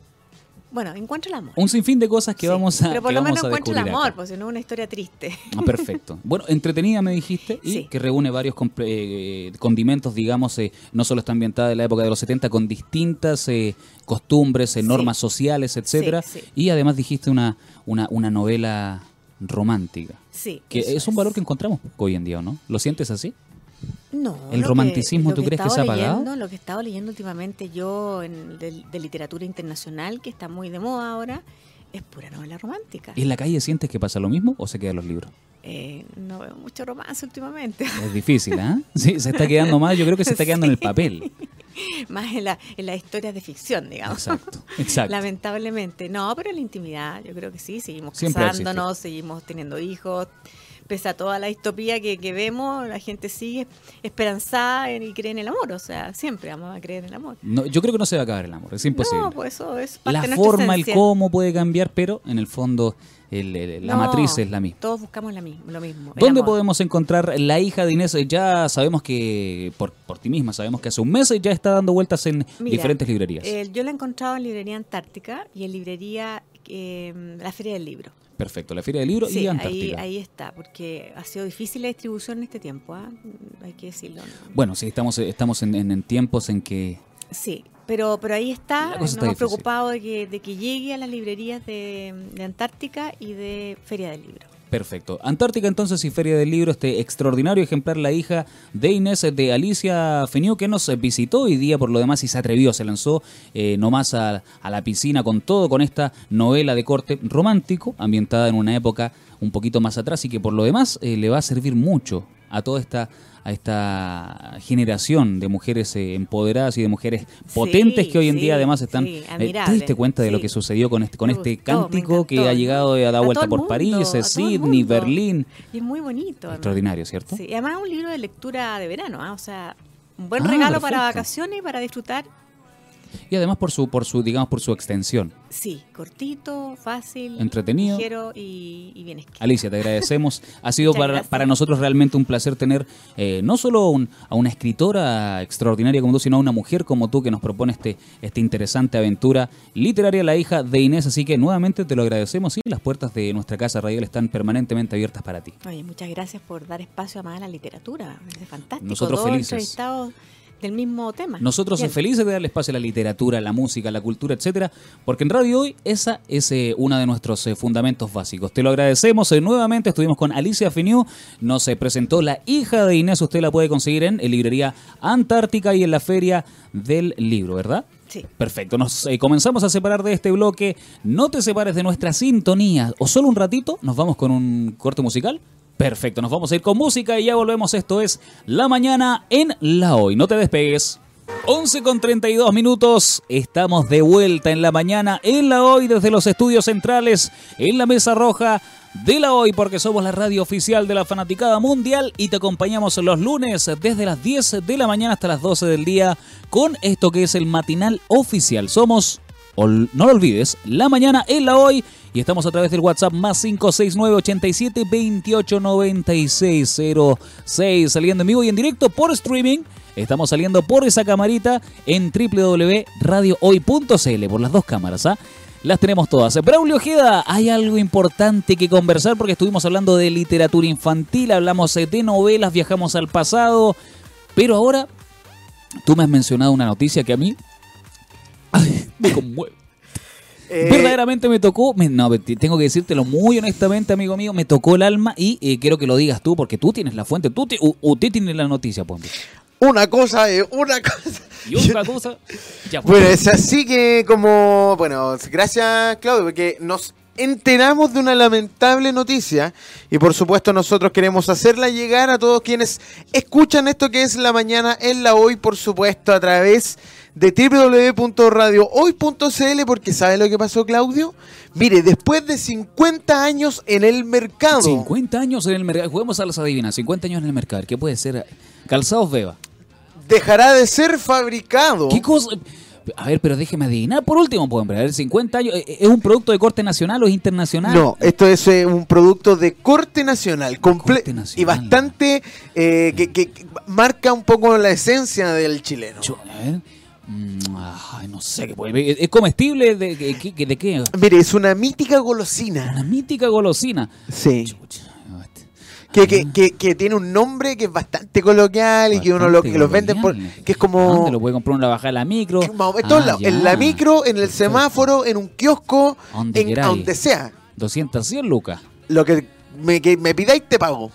Bueno, encuentra el amor. Un sinfín de cosas que Sí, vamos a, Pero por lo menos a encuentra el amor, pues si no es una historia triste. Ah, perfecto. Bueno, entretenida me dijiste y Sí. que reúne varios eh, condimentos, digamos, eh, no solo está ambientada en la época de los 70 con distintas eh, costumbres, eh, Sí. normas sociales, etcétera, y además dijiste una, una, una novela romántica, Sí. que es un valor que encontramos hoy en día, ¿o ¿no? ¿Lo sientes así? No. ¿El que- romanticismo lo tú crees que se ha apagado? leyendo, Lo que he estado leyendo últimamente yo en, de, de literatura internacional, que está muy de moda ahora, es pura novela romántica. ¿En la calle sientes que pasa lo mismo o se quedan los libros? Eh, no veo mucho romance últimamente, Es difícil, ¿ah? Sí, se está quedando más, yo creo que se está quedando en el papel. más en, la, en las historias de ficción, digamos. Exacto, exacto. Lamentablemente. No, pero en la intimidad, yo creo que sí, seguimos Siempre casándonos, seguimos teniendo hijos. Pese a toda la distopía que, que vemos, la gente sigue esperanzada en- y cree en el amor. O sea, siempre vamos a creer en el amor. No, yo creo que no se va a acabar el amor, es imposible. No, pues eso es parte la de forma, el cómo puede cambiar, pero en el fondo el- el- la No, matriz es la misma. Todos buscamos la misma, lo mismo. ¿Dónde amor. podemos encontrar la hija de Inés? Ya sabemos que, por, por ti misma, sabemos que hace un mes ya está dando vueltas en Mira, diferentes librerías. eh, yo la he encontrado en librería Antártica y en librería eh, La Feria del Libro. Perfecto, la Feria del Libro Sí, y ahí, Antártica. ahí está, porque ha sido difícil la distribución en este tiempo, ¿ah? hay que decirlo. ¿no? Bueno, sí, estamos, estamos en, en- en tiempos en que... Sí, pero, pero ahí está, cosa nos está hemos preocupado de que, de que llegue a las librerías de, de Antártica y de Feria del Libro. Perfecto. Antártica entonces y Feria del Libro, este extraordinario ejemplar, la hija de Inés, de Alicia Feniu, que nos visitó hoy día por lo demás y se atrevió, se lanzó eh, nomás a, la piscina con todo, con esta novela de corte romántico, ambientada en una época un poquito más atrás y que por lo demás eh, le va a servir mucho a toda esta a esta generación de mujeres eh, empoderadas y de mujeres potentes Sí, que hoy en sí, día además están sí, eh, ¿te diste cuenta de lo que sucedió con este con este cántico que ha llegado a dar A vuelta por París, mundo, eh, Sydney. Berlín. Y es muy bonito. además. Extraordinario, ¿cierto? Sí, y además es un libro de lectura de verano, ¿ah? o sea, un buen Ah, regalo para vacaciones y para disfrutar. Y además por su por su digamos por su extensión. Sí, cortito, fácil, Entretenido. ligero y, y bien escrito. Alicia, te agradecemos. Ha sido para, para nosotros realmente un placer tener eh, no solo un- a una escritora extraordinaria como tú, sino a una mujer como tú que nos propone este, esta interesante aventura literaria, la hija de Inés. Así que nuevamente te lo agradecemos y las puertas de nuestra casa radial están permanentemente abiertas para ti. Oye, muchas gracias por dar espacio a más a la literatura. Es fantástico. Nosotros felices. Del mismo tema. Nosotros Bien. felices de darle espacio a la literatura, a la música, a la cultura, etcétera, porque en Radio Hoy esa es eh, uno de nuestros eh, fundamentos básicos. Te lo agradecemos eh, nuevamente. Estuvimos con Alicia Finiu, nos eh, presentó la hija de Inés. Usted la puede conseguir en, eh, librería Antártica y en la feria del libro, ¿verdad? Sí. Perfecto, nos eh, comenzamos a separar de este bloque. No te separes de nuestra sintonía. O solo un ratito, nos vamos con un corte musical. Perfecto, nos vamos a ir con música y ya volvemos. Esto es La Mañana en La Hoy. No te despegues. 11 con 32 minutos, estamos de vuelta en la mañana en la hoy desde los estudios centrales en la mesa roja de la hoy porque somos la radio oficial de la fanaticada mundial y te acompañamos los lunes desde las 10 de la mañana hasta las 12 del día con esto que es el matinal oficial. Somos no lo olvides, la mañana en la hoy y estamos a través del WhatsApp más 569 87 28 96 06 saliendo en vivo y en directo por streaming. Estamos saliendo por esa camarita en www.radiohoy.cl por las dos cámaras, ¿ah? Las tenemos todas. Braulio Ojeda, hay algo importante que conversar porque estuvimos hablando de literatura infantil, hablamos eh, de novelas, viajamos al pasado, pero ahora tú me has mencionado una noticia que a mí me conmueve. Eh, Verdaderamente me tocó, me- no, te- tengo que decírtelo muy honestamente, amigo mío, me tocó el alma y eh, quiero que lo digas tú porque tú tienes la fuente, tú u- usted tiene la noticia, pues. Una cosa es una cosa. Y otra cosa, ya pues. Bueno, es así que como, bueno, gracias Claudio, porque nos enteramos de una lamentable noticia y por supuesto nosotros queremos hacerla llegar a todos quienes escuchan esto que es la mañana en la hoy, por supuesto, a través de www.radiohoy.cl porque ¿sabe lo que pasó, Claudio? Mire, después de 50 años en el mercado. 50 años en el mercado. Juguemos a las adivinas. 50 años en el mercado. ¿Qué puede ser? Calzados Beba. Dejará de ser fabricado. ¿Qué cosa? A ver, pero déjeme adivinar. Por último, pueden ver. 50 años. ¿e-, ¿Es un producto de corte nacional o es internacional? No, esto es eh, un producto de corte nacional, comple- Corte nacional. y bastante eh, que, marca un poco la esencia del chileno. A ver. Ay, no sé. ¿qué puede- ¿Es comestible? ¿De, de, qué- de qué? Mire, es una mítica golosina. Una mítica golosina. Sí. Chucha, este. Que, que, que, que tiene un nombre que es bastante coloquial y que uno lo, que los venden por. que es como. ¿Dónde lo puede comprar en la bajada de la micro? en Ah. En la micro, en el Perfecto. semáforo, en un kiosco, Donde en donde sea. 200, 100 lucas. Lo que me, que me pidáis te pago.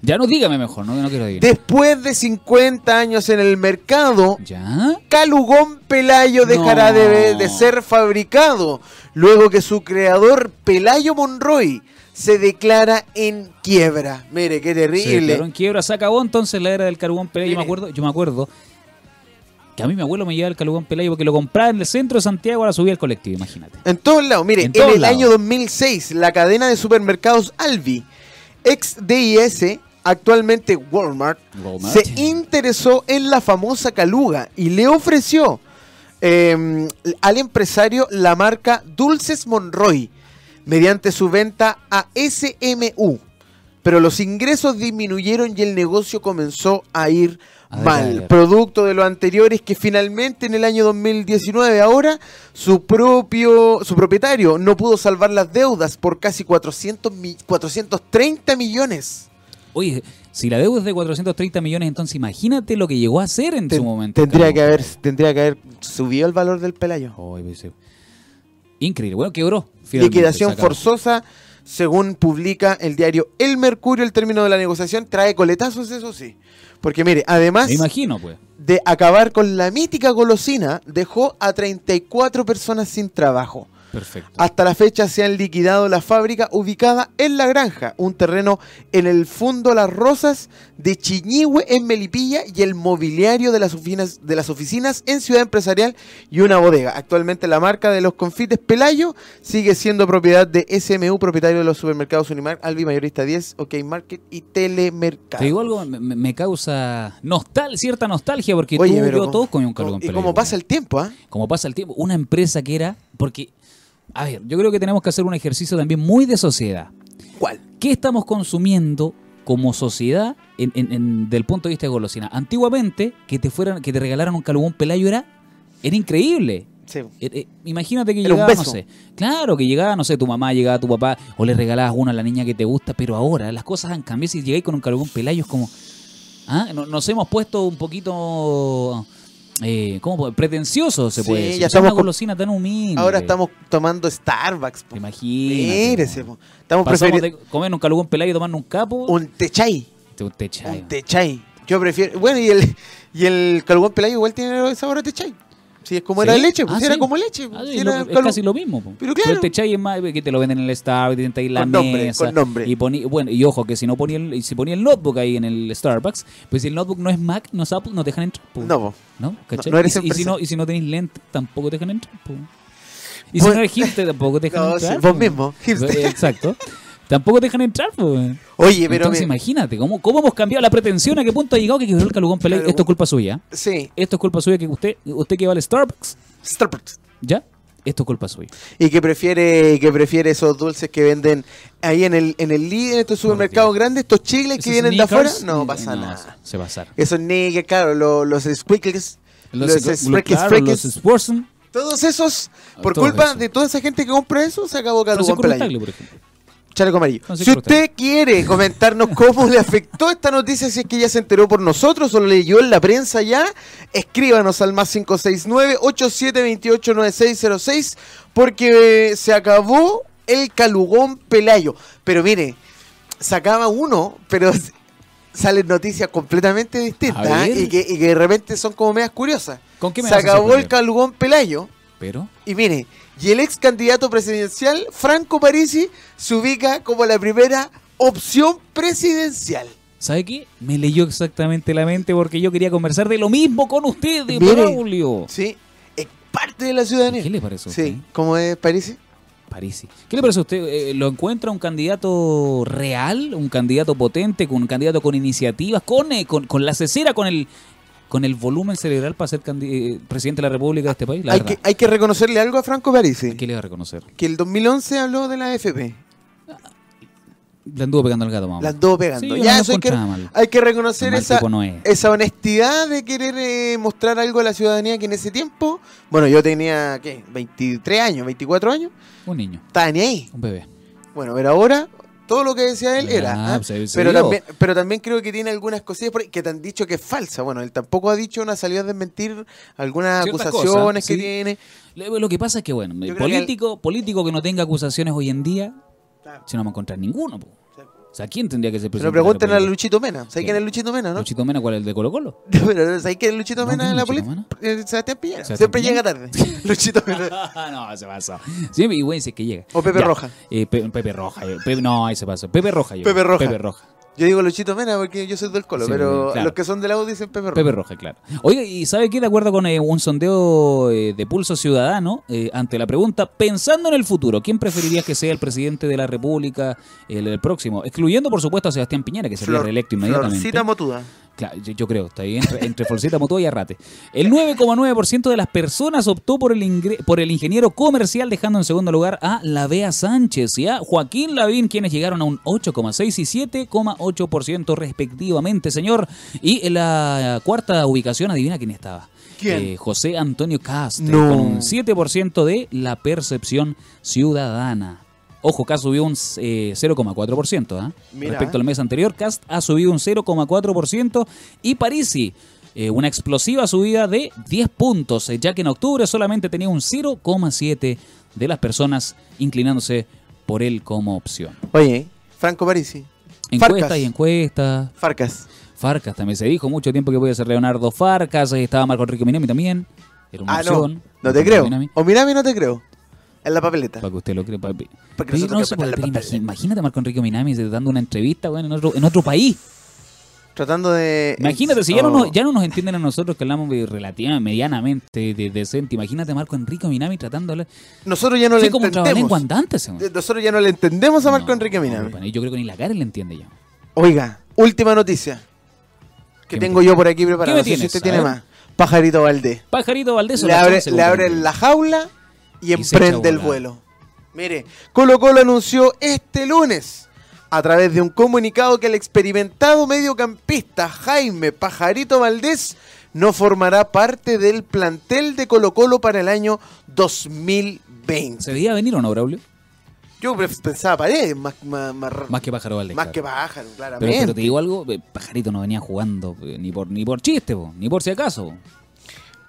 Ya no dígame mejor, no, no quiero decir. Después de 50 años en el mercado, ¿Ya? Calugón Pelayo dejará No. de, de ser fabricado luego que su creador Pelayo Monroy se declara en quiebra. Mire, qué Se declaró terrible. en quiebra, se acabó entonces la era del carbón pelayo. Yo me acuerdo, yo me acuerdo que a mí mi abuelo me llevaba el carbón pelayo porque lo compraba en el centro de Santiago, ahora subía al colectivo, imagínate. En todos lados, mire, En en, el lados. año 2006, la cadena de supermercados Albi, ex DIS, actualmente Walmart, Walmart. se interesó en la famosa caluga y le ofreció eh, al empresario la marca Dulces Monroy mediante su venta a SMU. Pero los ingresos disminuyeron y el negocio comenzó a ir A mal. Producto de lo anterior es que finalmente en el año 2019 ahora su propio su propietario no pudo salvar las deudas por casi 400 mi- 430 millones. Oye, si la deuda es de 430 millones, entonces imagínate lo que llegó a hacer en Ten- su momento. tendría que haber tendría que haber subido el valor del pelayo. Ay, sí. Increíble. Bueno, quebró. Liquidación forzosa, según publica el diario El Mercurio, el término de la negociación trae coletazos, eso sí. Porque mire, además Me imagino, pues. de acabar con la mítica golosina, dejó a 34 personas sin trabajo. Perfecto. Hasta la fecha se han liquidado la fábrica ubicada en La Granja, un terreno en el Fundo Las Rosas de Chiñihue en Melipilla y el mobiliario de las oficinas, de las oficinas en Ciudad Empresarial y una bodega. Actualmente la marca de los confites Pelayo sigue siendo propiedad de SMU, propietario de los supermercados Unimark, Albi Mayorista 10, OK Market y Telemercado. Te digo algo, me, me- causa nostal, cierta nostalgia porque Oye, tú, yo, como- todos comíamos un carbón Y pelayo, como pasa el tiempo, ¿ah? como pasa el tiempo, una empresa que era, porque, a ver, yo creo que tenemos que hacer un ejercicio también muy de sociedad. ¿Cuál? ¿Qué estamos consumiendo como sociedad en, en- en- del punto de vista de golosina? Antiguamente, que te fueran, que te regalaran un calugón pelayo era, era increíble. Sí. Eh, eh, imagínate que Era llegaba, no sé. Claro, que llegaba, no sé, tu mamá, llegaba tu papá, o le regalabas uno a la niña que te gusta, pero ahora las cosas han cambiado. Si llegáis con un calugón pelayo, es como. ¿ah? No- Nos hemos puesto un poquito. Eh, ¿Cómo? puede- Pretencioso se Sí, puede decir. ya estamos una golosina tan humilde. Ahora estamos tomando Starbucks. po. Imagínate. Mírese, po. Estamos Pasamos de comer un calugón pelayo y tomando un capo. un techay. te- un techay. Un techay. Yo prefiero. Bueno, y el, y el calugón pelayo igual tiene sabor a techay. Si es como ¿Sí? era leche, pues Ah, era sí. como leche. pues, Ah, sí, era lo- es casi lo mismo. po. Pero claro. el techay es más que te lo venden en el Starbucks, ahí la Con nombre, mesa. con nombre. Y poní- bueno, y ojo, que si no ponía el, si ponía el notebook ahí en el Starbucks, pues si el notebook no es Mac, no es Apple, no te dejan entrar. No. ¿No? ¿Cachai? no eres y, si- y si no, y si no tenés lente, tampoco te dejan entrar. Y si no eres hipster, tampoco te dejan No, entrar. vos mismo, hipster. Exacto. Tampoco te dejan entrar, po. Oye, pero. Entonces me- imagínate, ¿cómo, ¿cómo hemos cambiado la pretensión? ¿A qué punto ha llegado que el calugón? Claro. Esto es culpa suya. Sí, Esto es culpa suya que usted, usted que va al Starbucks, Starbucks. ¿ya? Esto es culpa suya. Y que prefiere, que prefiere esos dulces que venden ahí en el, en el líder, en estos supermercados grandes, estos chicles que vienen de afuera. No eh, pasa no, nada. Se va a pasar. Esos niggas, claro, los, los squiggles, los, Los, claro, los Sportson, todos esos, por culpa de toda esa gente que compra eso, se acabó Calugón por ejemplo. Chaleco amarillo. Si usted quiere comentarnos cómo le afectó esta noticia, si es que ya se enteró por nosotros o lo leyó en la prensa ya, escríbanos al más 569-8728-9606 porque se acabó el calugón Pelayo. Pero mire, se acaba uno, pero salen noticias completamente distintas ¿ah? y que, y que de repente son como medias curiosas. ¿Con qué me se acabó el calugón Pelayo, Pero, Y mire, y el ex candidato presidencial, Franco Parisi, se ubica como la primera opción presidencial. ¿sabe qué? Me leyó exactamente la mente porque yo quería conversar de lo mismo con usted, de Mire. Braulio. Sí, es parte de la ciudadanía. ¿Qué le parece a usted? Sí, ¿cómo es Parisi? Parisi. ¿Qué le parece a usted? Eh, ¿Lo encuentra un candidato real? ¿Un candidato potente? ¿Un candidato con iniciativas? ¿Con, eh, con, con la cesera? ¿Con el, con el volumen cerebral para ser eh, presidente de la República de este país? La Hay verdad. que, hay que reconocerle algo a Franco Parisi. ¿Qué le va a reconocer? Que el 2011 habló de la AFP. Le anduvo pegando al gato, mamá. La anduvo pegando. Sí, ya no hay que, hay reconocer Mal esa, tipo no es. esa honestidad de querer eh, mostrar algo a la ciudadanía que en ese tiempo, bueno, yo tenía, ¿qué? 23 años, 24 años, Un niño, estaba ni ahí. un bebé. Bueno, pero ahora todo lo que decía él era. ¿ah? se- se pero, también, pero también creo que tiene algunas cosillas por ahí que te han dicho que es falsa. Bueno, él tampoco ha dicho una salida a desmentir algunas Ciertas acusaciones cosas, que sí. tiene. Lo que pasa es que, bueno, Yo creo político, político que no tenga acusaciones hoy en día, si no vamos a encontrar ninguno. po. Sea, ¿quién tendría que ser Se presidente? la preguntan a? Luchito Mena. ¿Sabes ¿Quién? es Luchito Mena, no? ¿Luchito Mena cuál es el de Colo Colo? Pero ¿sabes quién es Luchito No, Mena ¿quién en la política? Eh, Sebastián Piñera. ¿Sebastián Siempre llega tarde. Luchito Mena. no, se pasó. Sí, y güey, dice que llega. O Pepe Ya. Roja. Eh, Pe- Pepe Roja. eh, Pe- no, ahí se pasó. Pepe Roja. yo. Pepe Roja. Pepe Roja. Yo digo Luchito Mena porque yo soy del Colo, Sí, pero claro. los que son de la U dicen Pepe Roja. Pepe Roja, claro. Oiga, ¿y sabe qué? De acuerdo con eh, un sondeo eh, de Pulso Ciudadano, eh, ante la pregunta, pensando en el futuro, ¿quién preferirías que sea el presidente de la República el, el próximo? Excluyendo, por supuesto, a Sebastián Piñera, que sería Flor- reelecto inmediatamente. Florcita Motuda. Claro, yo, yo creo, está ahí entre, entre Moto y Arrate. El 9,9% de las personas optó por el, ingre- por el ingeniero comercial, dejando en segundo lugar a la Bea Sánchez y a Joaquín Lavín, quienes llegaron a un 8,6 y 7,8% respectivamente, señor. Y en la cuarta ubicación, adivina quién estaba. ¿Quién? Eh, José Antonio Cast, No. con un 7% de la percepción ciudadana. Ojo, Cast subió un eh, 0,4%. ¿ah? Mira. Respecto al mes anterior, Cast ha subido un 0,4% y Parisi eh, una explosiva subida de 10 puntos, eh, ya que en octubre solamente tenía un 0,7% de las personas inclinándose por él como opción. Oye, Franco Parisi. Encuestas Farcas. y encuestas. Farcas. Farcas también se dijo mucho tiempo que podía ser Leonardo Farcas, eh, estaba Marco Enrique Minami también. Era una Ah, no. opción. No te creo. Minami, O Minami no te creo. En la papeleta. para que usted lo crea. pa- Porque Pero nosotros no se puede, pero imagínate a Marco Enrique Minami dando una entrevista bueno, en, otro, en otro país. Tratando de. Imagínate, si ya, no Oh. nos, ya no nos entienden a nosotros que hablamos de relativamente, medianamente de, decente. Imagínate a Marco Enrique Minami tratando de hablar. Nosotros ya no Sí, le como entendemos. andante. Eh, Nosotros ya no le entendemos a Marco No, Enrique Minami. no, bueno, yo creo que ni la cara le entiende ya. Oiga, última noticia. Que ¿Qué me tengo yo por aquí preparado. ¿Qué me No sé si usted A tiene ver. más. Pajarito Valdés. Pajarito Valdés Le abre, le abre la jaula y, emprende el vuelo. Mire, Colo Colo anunció este lunes a través de un comunicado que el experimentado mediocampista Jaime Pajarito Valdés no formará parte del plantel de Colo Colo para el año 2020. ¿Se veía venir o no, Braulio? Yo pensaba paredes, más, más, más, Más que Pájaro Valdés. más claro. que pájaro, claramente. pero te digo algo, eh, Pajarito no venía jugando eh, ni por ni por chiste, po, ni por si acaso. po.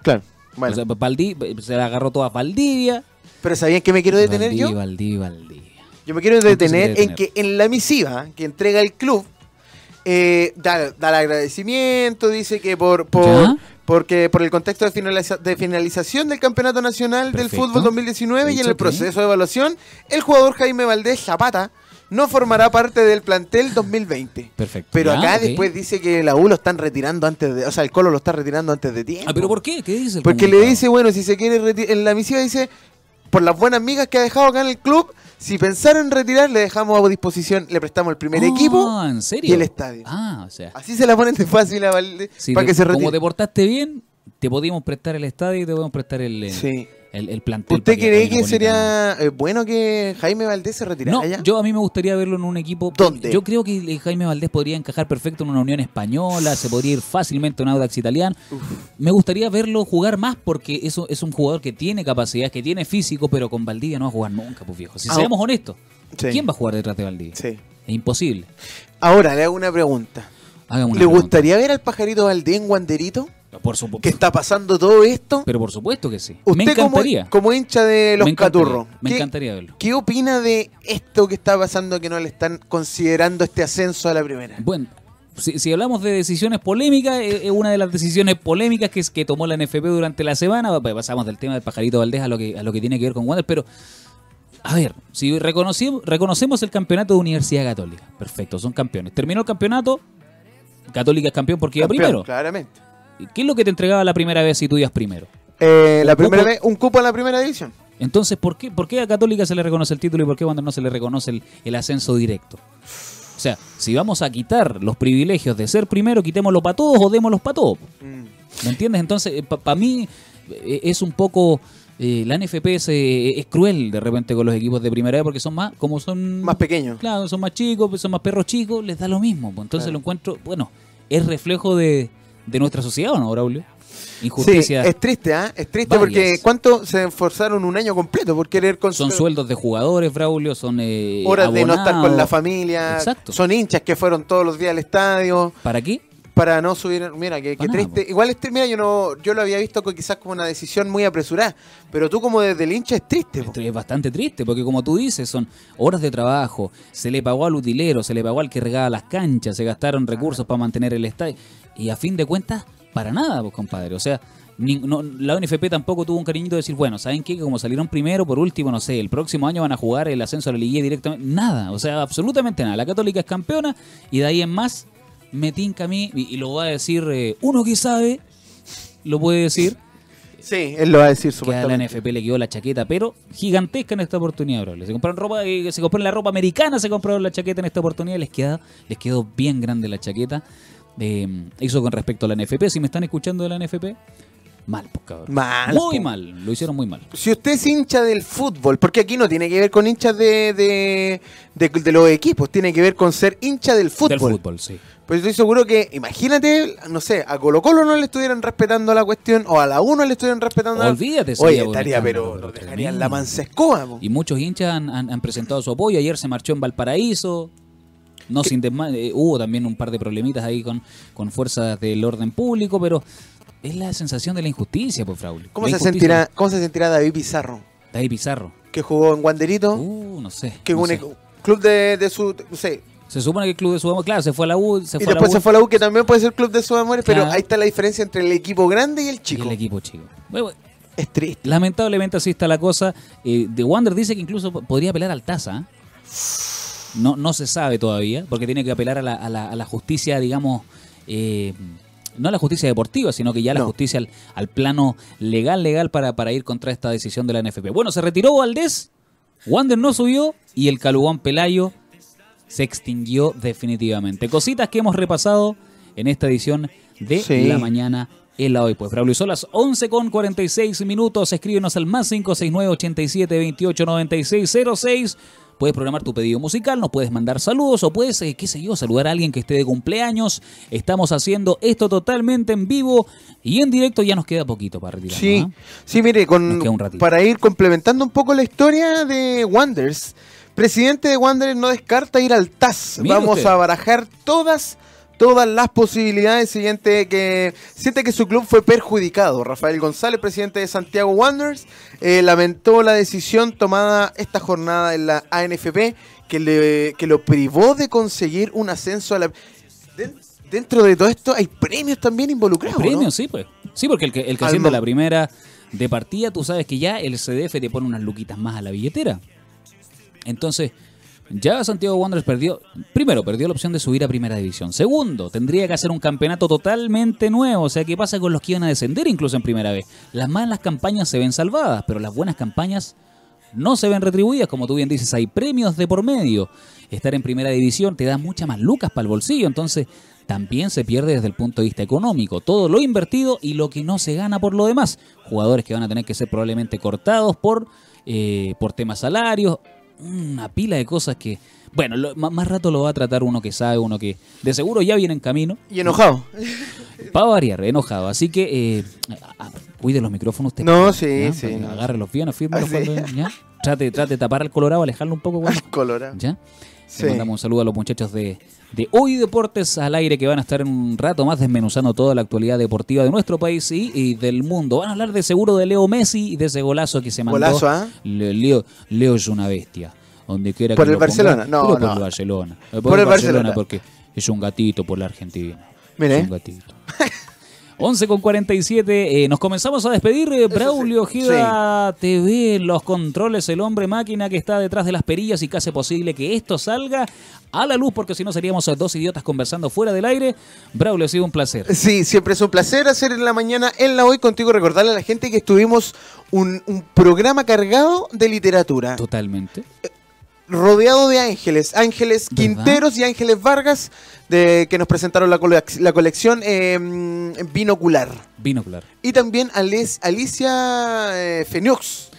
Claro. Bueno, O sea, Valdi- se la agarró toda Valdivia. pero ¿sabían que me quiero detener Valdivia, yo? Valdivia, Valdivia. Yo me quiero ¿En qué se detener en que en la misiva que entrega el club eh, da, da el agradecimiento, dice que por, por porque por el contexto de, finaliza- de finalización del Campeonato Nacional del. Fútbol 2019 y en el que- proceso de evaluación, el jugador Jaime Valdés Zapata no formará parte del plantel 2020. Perfecto. Pero acá después dice que la U lo están retirando antes de, o sea, el Colo lo está retirando antes de tiempo. Ah, pero ¿por qué? ¿Qué dice? el Porque le dice, bueno, si se quiere retirar, en la misiva dice, por las buenas migas que ha dejado acá en el club, si pensaron en retirar, le dejamos a disposición, le prestamos el primer Ah, equipo ¿en serio? y el estadio. Ah, o sea. Así se la ponen de fácil a Valdés si para te- que se Como retire. te portaste bien, te podíamos prestar el estadio y te podemos prestar el, el, Sí. El- el plantel. ¿Usted cree que sería eh, bueno que Jaime Valdés se retirara No, ya? yo a mí me gustaría verlo en un equipo. ¿Dónde? Yo creo que Jaime Valdés podría encajar perfecto en una Unión Española, se podría ir fácilmente a un Audax italiano. Me gustaría verlo jugar más porque eso es un jugador que tiene capacidades, que tiene físico, pero con Valdivia no va a jugar nunca, pues viejo. Si Ah, seamos honestos, sí. ¿quién va a jugar detrás de Valdivia? Sí. Es imposible. Ahora le hago una pregunta. Una ¿Le pregunta. gustaría ver al pajarito Valdés en Wanderito? Por supuesto. Que está pasando todo esto. Pero por supuesto que sí. Usted me encantaría. Como, como hincha de los me caturros. Me ¿qué- encantaría verlo. ¿Qué opina de esto que está pasando que no le están considerando este ascenso a la primera? Bueno, si, si hablamos de decisiones polémicas, eh, es una de las decisiones polémicas que, es- que tomó la NFP durante la semana. Pa- Pasamos del tema del pajarito Valdés a lo que, a lo que tiene que ver con Wander, pero a ver, si reconoci- reconocemos el campeonato de Universidad Católica, perfecto, son campeones. Terminó el campeonato, Católica es campeón porque iba primero. Claramente. ¿Qué es lo que te entregaba la primera vez si tú ibas primero? Eh, la primera cupo- vez, un cupo en la primera división. Entonces, ¿por qué, ¿por qué a Católica se le reconoce el título y por qué a Wander no se le reconoce el, el ascenso directo? O sea, si vamos a quitar los privilegios de ser primero, quitémoslo para todos o démoslos para todos. Mm. ¿Me entiendes? Entonces, para mí eh, es un poco... eh, la NFP es, eh, es cruel de repente con los equipos de primera vez porque son más, como son... Más pequeño. Claro, son más chicos, son más perros chicos, les da lo mismo. pues. Entonces Claro. lo encuentro, bueno, es reflejo de, de nuestra sociedad, ¿o no, Braulio? Sí, Injusticia. es triste, ¿ah? Es triste Varias. porque ¿cuánto se esforzaron un año completo por querer son conseguir sueldos de jugadores, Braulio, son eh, horas de no estar con la familia? Exacto. Son hinchas que fueron todos los días al estadio ¿Para qué? Para no subir. Mira, Para nada, triste. Igual este, mira, yo no, yo lo había visto quizás como una decisión muy apresurada, pero tú como desde el hincha es triste. po. Es bastante triste, porque como tú dices, son horas de trabajo, se le pagó al utilero, se le pagó al que regaba las canchas, se gastaron recursos para mantener el estadio, y a fin de cuentas, para nada, pues compadre. O sea, ni- no- la NFP tampoco tuvo un cariñito de decir, bueno, ¿saben qué? Que como salieron primero, por último, no sé, el próximo año van a jugar el ascenso a la liguilla directamente. Nada, o sea, absolutamente nada. La Católica es campeona, y de ahí en más, me tinca a mí, y, y lo va a decir eh, uno que sabe, lo puede decir. Sí, él lo va a decir Que a la. NFP le quedó la chaqueta, pero gigantesca en esta oportunidad, bro. Se compraron ropa, eh, se compraron la ropa americana, se compraron la chaqueta en esta oportunidad, les queda, les quedó bien grande la chaqueta. Eh, eso con respecto a la NFP. Si me están escuchando de la NFP, mal, pues cabrón. Mal, Muy po. mal, lo hicieron muy mal. Si usted es hincha del fútbol, porque aquí no tiene que ver con hinchas de, de, de- de los equipos, tiene que ver con ser hincha del fútbol. Del fútbol, sí. Pues estoy seguro que, imagínate, no sé, a Colo Colo no le estuvieran respetando la cuestión, o a la 1 le estuvieran respetando la Olvídate, Oye, sería un estaría, pero lo dejarían la mansa escoba, po. Y muchos hinchas han, han- han presentado su apoyo. Ayer se marchó en Valparaíso. No sin desma- eh, hubo también un par de problemitas ahí con, con fuerzas del orden público, pero es la sensación de la injusticia, pues, Fraule. ¿Cómo se, sentirá, ¿Cómo se sentirá David Pizarro? David Pizarro. Que jugó en Wanderito, Uh, no sé. que no un club de, de su. No sé. Se supone que el club de Sudamérica, claro, se fue a la U, se Y fue a la después U se fue a la U, que también puede ser club de sus amores, pero Claro. ahí está la diferencia entre el equipo grande y el y chico. el equipo chico. Bueno, Es triste. lamentablemente así está la cosa. Eh, The Wander dice que incluso po- podría apelar al TASA. ¿eh? No, no se sabe todavía, porque tiene que apelar a la, a la- a la justicia, digamos, eh, no a la justicia deportiva, sino que ya a la No. justicia al, al plano legal, legal para, para ir contra esta decisión de la NFP. Bueno, se retiró Valdés, Wander no subió y el Calugón Pelayo se extinguió definitivamente. Cositas que hemos repasado en esta edición de Sí. La Mañana en la Hoy. Pues Braulio, son las 11 con 46 minutos. Escríbenos al más 569 87 28 96 06. Puedes programar tu pedido musical, nos puedes mandar saludos o puedes, eh, qué sé yo, saludar a alguien que esté de cumpleaños. Estamos haciendo esto totalmente en vivo y en directo. Ya nos queda poquito para retirar. Sí, sí, mire, con, para ir complementando un poco la historia de Wanderers, presidente de Wanderers no descarta ir al TAS. Mire Vamos usted. a barajar todas todas las posibilidades siguiente que siente que su club fue perjudicado. Rafael González, presidente de Santiago Wanderers, eh, lamentó la decisión tomada esta jornada en la ANFP que, le, que lo privó de conseguir un ascenso a la... Den- Dentro de todo esto hay premios también involucrados. ¿no? Premios, sí, pues. Sí, porque el que, el que asciende la primera de partida, tú sabes que ya el CDF te pone unas luquitas más a la billetera. Entonces, ya Santiago Wanderers perdió, primero, perdió la opción de subir a primera división. Segundo, tendría que hacer un campeonato totalmente nuevo. O sea, ¿qué pasa con los que iban a descender incluso en primera vez? Las malas campañas se ven salvadas, pero las buenas campañas no se ven retribuidas. Como tú bien dices, hay premios de por medio. Estar en primera división te da muchas más lucas para el bolsillo. Entonces, también se pierde desde el punto de vista económico. Todo lo invertido y lo que no se gana por lo demás. Jugadores que van a tener que ser probablemente cortados por, eh, por temas salarios. Una pila de cosas que, bueno, lo- más, más rato lo va a tratar uno que sabe, uno que de seguro ya viene en camino. Y enojado. Para variar, enojado. Así que eh, cuide los micrófonos. usted, No, sí, sí, no. Agárrelos bien, afírmelos Ah, sí. cuando- ¿ya? Trate, trate de tapar al colorado, alejarlo un poco. cuando- Colorado. ¿Ya? Sí. Le mandamos un saludo a los muchachos de, de Hoy Deportes al aire que van a estar en un rato más desmenuzando toda la actualidad deportiva de nuestro país y, y del mundo. Van a hablar de seguro de Leo Messi y de ese golazo que se mandó. Golazo. Le- Leo, Leo es una bestia. Donde quiera ¿Por que el lo Barcelona? No, por no. el Barcelona. Eh, Por el Barcelona. porque Es un gatito por la Argentina. Mire. Es un gatito. 11 con 47, eh, nos comenzamos a despedir. eh, Braulio Ojeda TV, los controles, el hombre máquina que está detrás de las perillas y que hace posible que esto salga a la luz, porque si no seríamos eh, dos idiotas conversando fuera del aire. Braulio, ha sido un placer. Sí, siempre es un placer hacer en la mañana, en la hoy contigo, recordarle a la gente que estuvimos un, un programa cargado de literatura, Totalmente. Rodeado de ángeles, ángeles ¿Verdad? Quinteros y ángeles Vargas, de, que nos presentaron la, la colección eh, Binocular. Binocular. Y también Alicia eh, Feniox,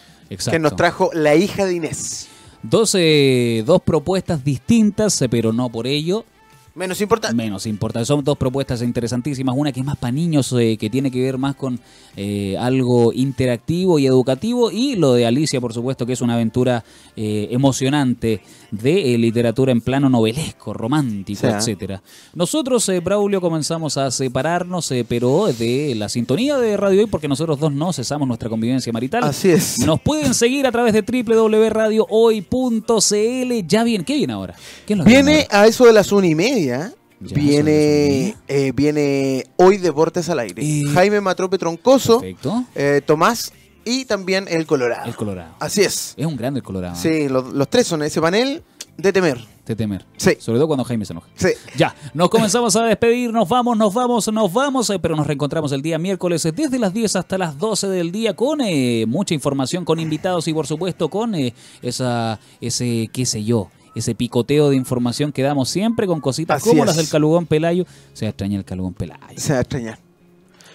que nos trajo La hija de Inés. Dos, eh, dos propuestas distintas, eh, pero no por ello Menos importante. menos importantes. Son dos propuestas interesantísimas. Una que es más para niños, eh, que tiene que ver más con eh, algo interactivo y educativo. Y lo de Alicia, por supuesto, que es una aventura eh, emocionante de eh, literatura en plano novelesco, romántico, Sí, ¿ah? etcétera. Nosotros, eh, Braulio, comenzamos a separarnos, eh, pero de la sintonía de Radio Hoy, porque nosotros dos no cesamos nuestra convivencia marital. Así es. Nos pueden seguir a través de www.radiohoy.cl. Ya bien, ¿qué viene ahora? ¿Qué Viene ahora? a eso de las una y media. Ya, Viene, eh, viene hoy Deportes al aire. Jaime Matrope Troncoso, Perfecto. eh, Tomás y también el Colorado. El Colorado. Así es. Es un grande el Colorado. ¿eh? Sí, los, los tres son ese panel de temer. De temer. Sí. Sobre todo cuando Jaime se enoja. Sí. Ya, nos comenzamos a despedir, nos vamos, nos vamos, nos vamos, eh, pero nos reencontramos el día miércoles eh, desde las 10 hasta las 12 del día con eh, mucha información, con invitados y por supuesto con eh, esa, ese, qué sé yo, ese picoteo de información que damos siempre con cositas Así como es. las del Calugón Pelayo. Se extraña el Calugón Pelayo. Se va a extrañar.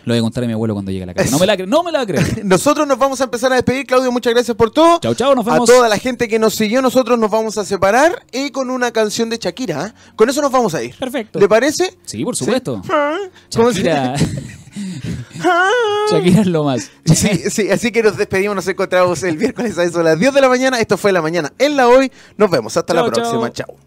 Lo voy a contar a mi abuelo cuando llegue a la casa. No me la, no me la a creer. Nosotros nos vamos a empezar a despedir. Claudio, muchas gracias por todo. Chau, chau, nos A vemos. toda la gente que nos siguió, nosotros nos vamos a separar y con una canción de Shakira. ¿eh? Con eso nos vamos a ir. Perfecto. ¿Le parece? Sí, por supuesto. ¿Cómo se- Shakira. Shakira es lo más. Sí, sí, así que nos despedimos, nos encontramos el miércoles a eso a las 10 de la mañana. Esto fue La Mañana en la Hoy. Nos vemos, hasta la Chao, próxima. chao. Chao.